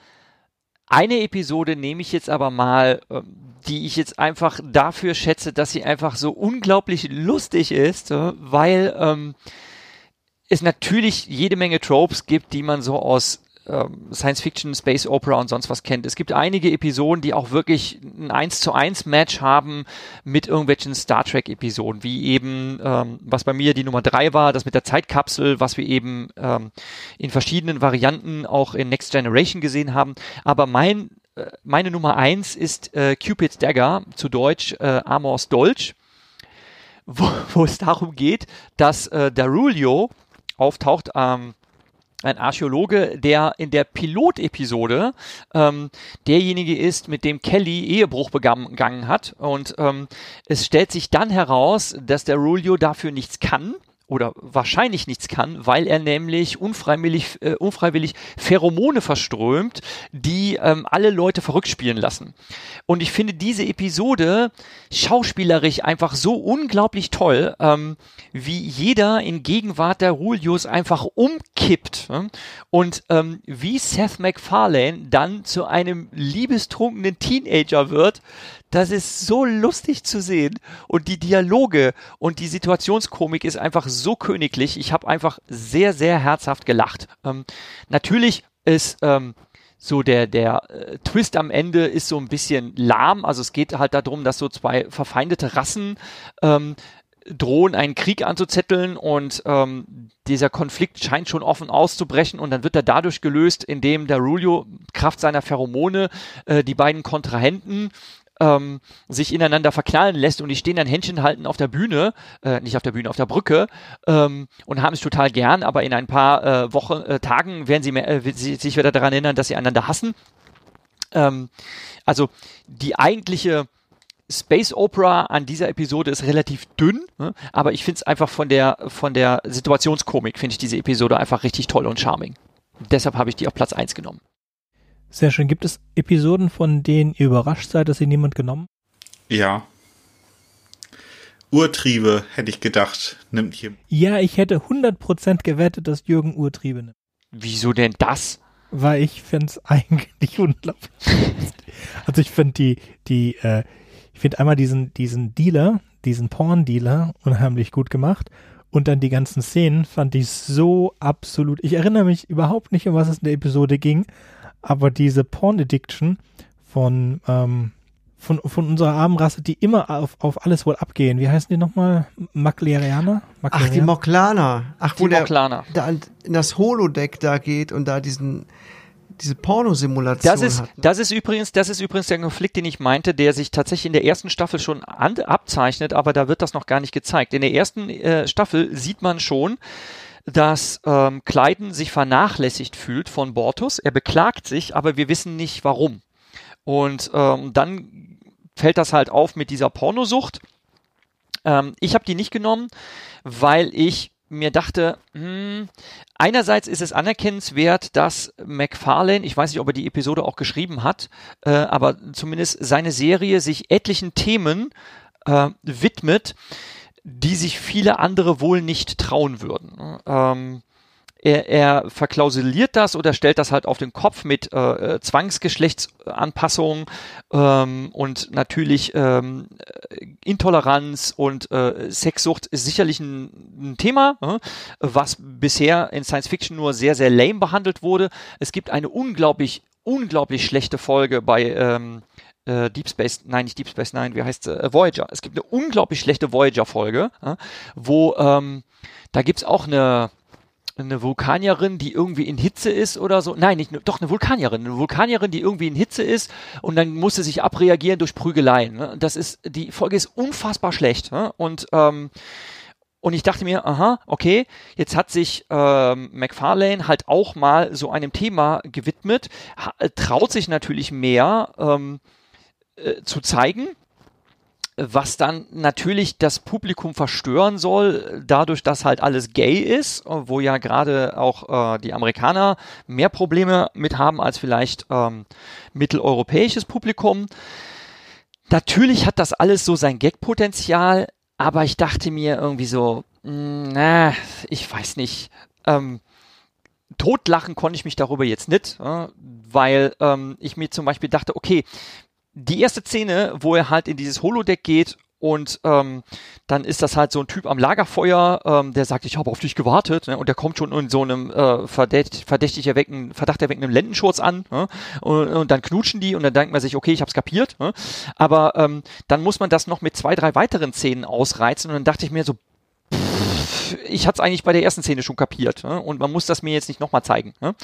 eine Episode nehme ich jetzt aber mal, ähm, die ich jetzt einfach dafür schätze, dass sie einfach so unglaublich lustig ist, weil ähm, es natürlich jede Menge Tropes gibt, die man so aus Science Fiction, Space Opera und sonst was kennt. Es gibt einige Episoden, die auch wirklich ein 1 zu 1 Match haben mit irgendwelchen Star Trek Episoden, wie eben, ähm, was bei mir die Nummer 3 war, das mit der Zeitkapsel, was wir eben ähm, in verschiedenen Varianten auch in Next Generation gesehen haben. Aber mein, äh, meine Nummer 1 ist äh, Cupid's Dagger, zu Deutsch äh, Amors Dolch, wo, wo es darum geht, dass äh, Darulio auftaucht, ähm, ein Archäologe, der in der Pilotepisode ähm, derjenige ist, mit dem Kelly Ehebruch begangen hat. Und ähm, es stellt sich dann heraus, dass der Rulio dafür nichts kann oder wahrscheinlich nichts kann, weil er nämlich unfreiwillig, äh, unfreiwillig Pheromone verströmt, die ähm, alle Leute verrückt spielen lassen. Und ich finde diese Episode schauspielerisch einfach so unglaublich toll, ähm, wie jeder in Gegenwart der Rulius einfach umkehrt kippt ne? und ähm, wie Seth MacFarlane dann zu einem liebestrunkenen Teenager wird, das ist so lustig zu sehen und die Dialoge und die Situationskomik ist einfach so königlich. Ich habe einfach sehr, sehr herzhaft gelacht. Ähm, natürlich ist ähm, so der der äh, Twist am Ende ist so ein bisschen lahm. Also es geht halt darum, dass so zwei verfeindete Rassen ähm, drohen, einen Krieg anzuzetteln und ähm, dieser Konflikt scheint schon offen auszubrechen und dann wird er dadurch gelöst, indem der Rulio Kraft seiner Pheromone äh, die beiden Kontrahenten ähm, sich ineinander verknallen lässt und die stehen dann Händchen halten auf der Bühne, äh, nicht auf der Bühne, auf der Brücke ähm, und haben es total gern, aber in ein paar äh, Wochen, äh, Tagen werden sie, mehr, äh, sie sich wieder daran erinnern, dass sie einander hassen. Ähm, also die eigentliche Space Opera an dieser Episode ist relativ dünn, ne? aber ich finde es einfach von der, von der Situationskomik, finde ich diese Episode einfach richtig toll und charming. Deshalb habe ich die auf Platz 1 genommen. Sehr schön. Gibt es Episoden, von denen ihr überrascht seid, dass sie niemand genommen? Ja. Urtriebe, hätte ich gedacht, nimmt hier. Ja, ich hätte 100% gewettet, dass Jürgen Urtriebe nimmt. Wieso denn das? Weil ich finde es eigentlich unglaublich. also ich finde die, die, äh, ich finde einmal diesen, diesen Dealer, diesen Porn-Dealer unheimlich gut gemacht. Und dann die ganzen Szenen fand ich so absolut. Ich erinnere mich überhaupt nicht, um was es in der Episode ging, aber diese Porn-Addiction von, ähm, von, von unserer armen Rasse, die immer auf, auf alles wohl abgehen. Wie heißen die nochmal? Maklerianer? Ach, die Moklaner. Ach, wo Die der Moklaner. da in das Holodeck da geht und da diesen diese Pornosimulation Das ist, hat. das ist übrigens, das ist übrigens der Konflikt, den ich meinte, der sich tatsächlich in der ersten Staffel schon an, abzeichnet, aber da wird das noch gar nicht gezeigt. In der ersten äh, Staffel sieht man schon, dass ähm, Clyden sich vernachlässigt fühlt von Bortus. Er beklagt sich, aber wir wissen nicht warum. Und ähm, dann fällt das halt auf mit dieser Pornosucht. Ähm, ich habe die nicht genommen, weil ich mir dachte, hm, einerseits ist es anerkennenswert, dass McFarlane, ich weiß nicht, ob er die Episode auch geschrieben hat, äh, aber zumindest seine Serie sich etlichen Themen äh, widmet, die sich viele andere wohl nicht trauen würden. Ähm, er, er verklausuliert das oder stellt das halt auf den Kopf mit äh, äh, Zwangsgeschlechtsanpassung ähm, und natürlich ähm, äh, Intoleranz und äh, Sexsucht ist sicherlich ein, ein Thema, äh, was bisher in Science Fiction nur sehr, sehr lame behandelt wurde. Es gibt eine unglaublich, unglaublich schlechte Folge bei ähm, äh, Deep Space, nein, nicht Deep Space Nine, wie heißt äh, Voyager. Es gibt eine unglaublich schlechte Voyager-Folge, äh, wo ähm, da gibt's auch eine eine Vulkanierin, die irgendwie in Hitze ist oder so. Nein, nicht, doch eine Vulkanierin. Eine Vulkanierin, die irgendwie in Hitze ist und dann muss sie sich abreagieren durch Prügeleien. Ne? Das ist, die Folge ist unfassbar schlecht. Ne? Und, ähm, und ich dachte mir, aha, okay, jetzt hat sich ähm, McFarlane halt auch mal so einem Thema gewidmet, traut sich natürlich mehr ähm, äh, zu zeigen, was dann natürlich das Publikum verstören soll, dadurch, dass halt alles gay ist, wo ja gerade auch äh, die Amerikaner mehr Probleme mit haben als vielleicht ähm, mitteleuropäisches Publikum. Natürlich hat das alles so sein Gag-Potenzial, aber ich dachte mir irgendwie so, mh, na, ich weiß nicht. Ähm, totlachen konnte ich mich darüber jetzt nicht, äh, weil ähm, ich mir zum Beispiel dachte, okay, die erste Szene, wo er halt in dieses Holodeck geht und ähm, dann ist das halt so ein Typ am Lagerfeuer, ähm, der sagt, ich habe auf dich gewartet, ne? und der kommt schon in so einem äh, verdächtig, verdächtig erweckenden, Verdacht erweckenden Lendenschurz an, ne? und, und dann knutschen die und dann denkt man sich, okay, ich hab's kapiert, ne? aber ähm, dann muss man das noch mit zwei, drei weiteren Szenen ausreizen und dann dachte ich mir so, pff, ich hatte es eigentlich bei der ersten Szene schon kapiert ne? und man muss das mir jetzt nicht nochmal zeigen. Ne?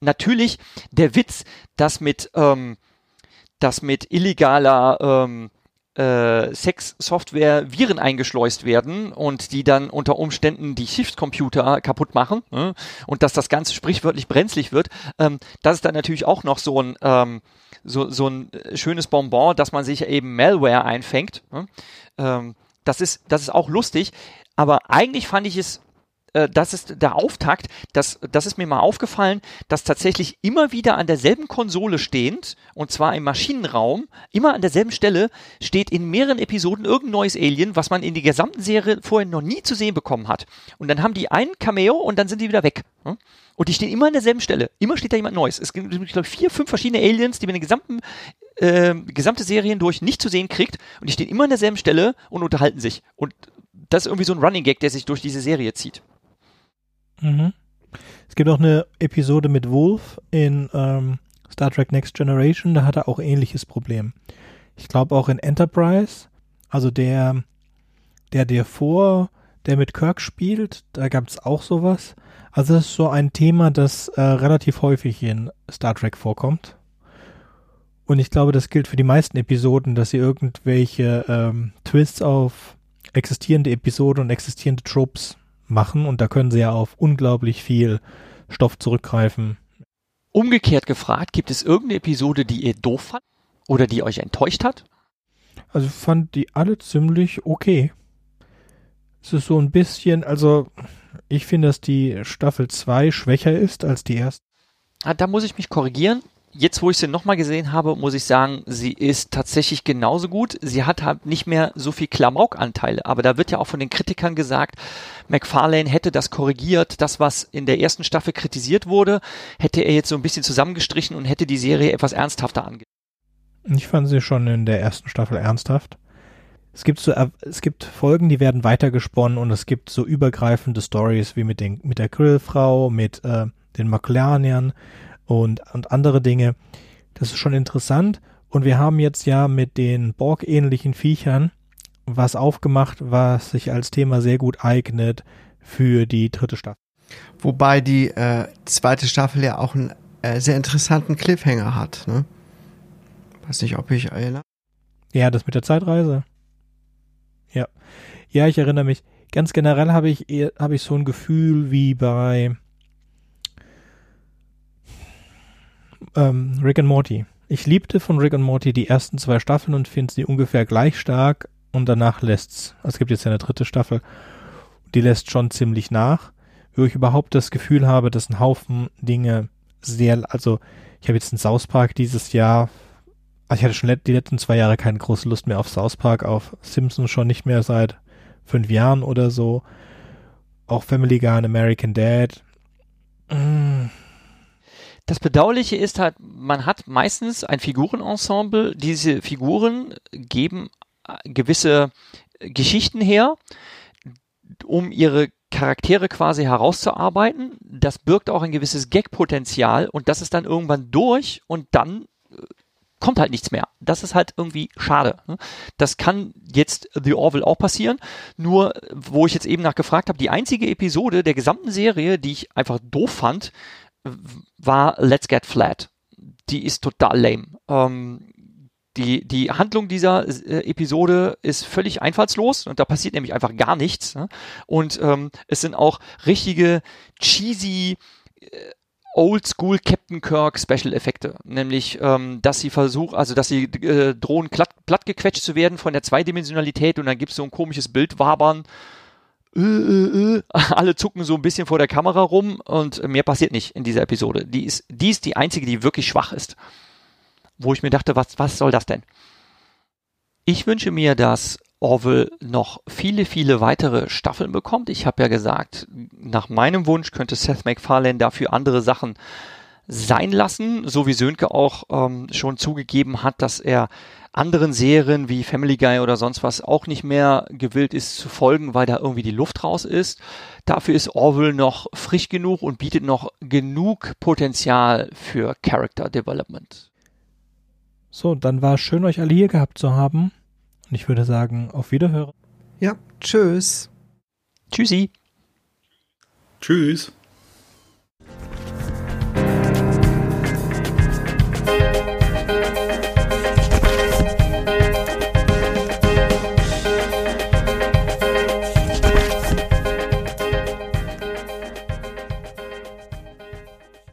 Natürlich der Witz, dass mit ähm, dass mit illegaler ähm, äh, Sex-Software Viren eingeschleust werden und die dann unter Umständen die Schiffscomputer kaputt machen ne? und dass das Ganze sprichwörtlich brenzlig wird, ähm, das ist dann natürlich auch noch so ein ähm, so, so ein schönes Bonbon, dass man sich eben Malware einfängt. Ne? Ähm, das ist das ist auch lustig, aber eigentlich fand ich es äh, das ist der Auftakt. Das, das ist mir mal aufgefallen, dass tatsächlich immer wieder an derselben Konsole stehend, und zwar im Maschinenraum, immer an derselben Stelle, steht in mehreren Episoden irgendein neues Alien, was man in der gesamten Serie vorher noch nie zu sehen bekommen hat. Und dann haben die ein Cameo und dann sind die wieder weg. Hm? Und die stehen immer an derselben Stelle. Immer steht da jemand Neues. Es gibt, ich glaube, vier, fünf verschiedene Aliens, die man in den gesamten äh, gesamte Serien durch nicht zu sehen kriegt und die stehen immer an derselben Stelle und unterhalten sich. Und das ist irgendwie so ein Running Gag, der sich durch diese Serie zieht. Mhm. Es gibt auch eine Episode mit Wolf in ähm, Star Trek Next Generation, da hat er auch ähnliches Problem. Ich glaube auch in Enterprise, also der, der dir vor, der mit Kirk spielt, da gab es auch sowas. Also das ist so ein Thema, das äh, relativ häufig in Star Trek vorkommt. Und ich glaube, das gilt für die meisten Episoden, dass sie irgendwelche ähm, Twists auf existierende Episoden und existierende Tropes machen. Und da können sie ja auf unglaublich viel Stoff zurückgreifen. Umgekehrt gefragt, gibt es irgendeine Episode, die ihr doof fand oder die euch enttäuscht hat? Also fand die alle ziemlich okay. Es ist so ein bisschen, also ich finde, dass die Staffel 2 schwächer ist als die erste. Ah, da muss ich mich korrigieren jetzt, wo ich sie nochmal gesehen habe, muss ich sagen, sie ist tatsächlich genauso gut. Sie hat halt nicht mehr so viel Klamaukanteile, aber da wird ja auch von den Kritikern gesagt, McFarlane hätte das korrigiert, das, was in der ersten Staffel kritisiert wurde, hätte er jetzt so ein bisschen zusammengestrichen und hätte die Serie etwas ernsthafter ange. Ich fand sie schon in der ersten Staffel ernsthaft. Es gibt so, es gibt Folgen, die werden weitergesponnen und es gibt so übergreifende Stories wie mit den, mit der Grillfrau, mit äh, den McLarnian und, und andere Dinge. Das ist schon interessant. Und wir haben jetzt ja mit den Borg-ähnlichen Viechern was aufgemacht, was sich als Thema sehr gut eignet für die dritte Staffel. Wobei die äh, zweite Staffel ja auch einen äh, sehr interessanten Cliffhanger hat. Ne? Weiß nicht, ob ich erinnere. Ja, das mit der Zeitreise. Ja. Ja, ich erinnere mich. Ganz generell habe ich, habe ich so ein Gefühl wie bei ähm, Rick and Morty. Ich liebte von Rick and Morty die ersten zwei Staffeln und finde sie ungefähr gleich stark und danach lässt's. Es gibt jetzt ja eine dritte Staffel, die lässt schon ziemlich nach, wo ich überhaupt das Gefühl habe, dass ein Haufen Dinge sehr, also ich habe jetzt in South Park dieses Jahr, also ich hatte schon die letzten zwei Jahre keine große Lust mehr auf South Park, auf Simpsons schon nicht mehr seit fünf Jahren oder so. Auch Family Guy und American Dad. Mmh das Bedauerliche ist halt, man hat meistens ein Figurenensemble. Diese Figuren geben äh, gewisse Geschichten her, um ihre Charaktere quasi herauszuarbeiten. Das birgt auch ein gewisses Gag-Potenzial und das ist dann irgendwann durch und dann äh, kommt halt nichts mehr. Das ist halt irgendwie schade. Ne? Das kann jetzt The Orville auch passieren. Nur, wo ich jetzt eben nachgefragt habe, die einzige Episode der gesamten Serie, die ich einfach doof fand, war Let's Get Flat. Die ist total lame. Ähm, die, die Handlung dieser äh, Episode ist völlig einfallslos und da passiert nämlich einfach gar nichts. Ne? Und ähm, es sind auch richtige cheesy äh, Oldschool Captain Kirk Special Effekte, nämlich ähm, dass sie versuchen, also dass sie äh, drohen platt, platt gequetscht zu werden von der Zweidimensionalität und dann gibt es so ein komisches Bild wabern äh, äh, äh. alle zucken so ein bisschen vor der Kamera rum und mehr passiert nicht in dieser Episode. Die ist, die ist die einzige, die wirklich schwach ist. Wo ich mir dachte, was, was soll das denn? Ich wünsche mir, dass Orville noch viele, viele weitere Staffeln bekommt. Ich habe ja gesagt, nach meinem Wunsch könnte Seth MacFarlane dafür andere Sachen sein lassen, so wie Sönke auch ähm, schon zugegeben hat, dass er anderen Serien wie Family Guy oder sonst was auch nicht mehr gewillt ist zu folgen, weil da irgendwie die Luft raus ist. Dafür ist Orwell noch frisch genug und bietet noch genug Potenzial für Character Development. So, dann war es schön, euch alle hier gehabt zu haben. Und ich würde sagen, auf Wiederhören. Ja, tschüss. Tschüssi. Tschüss.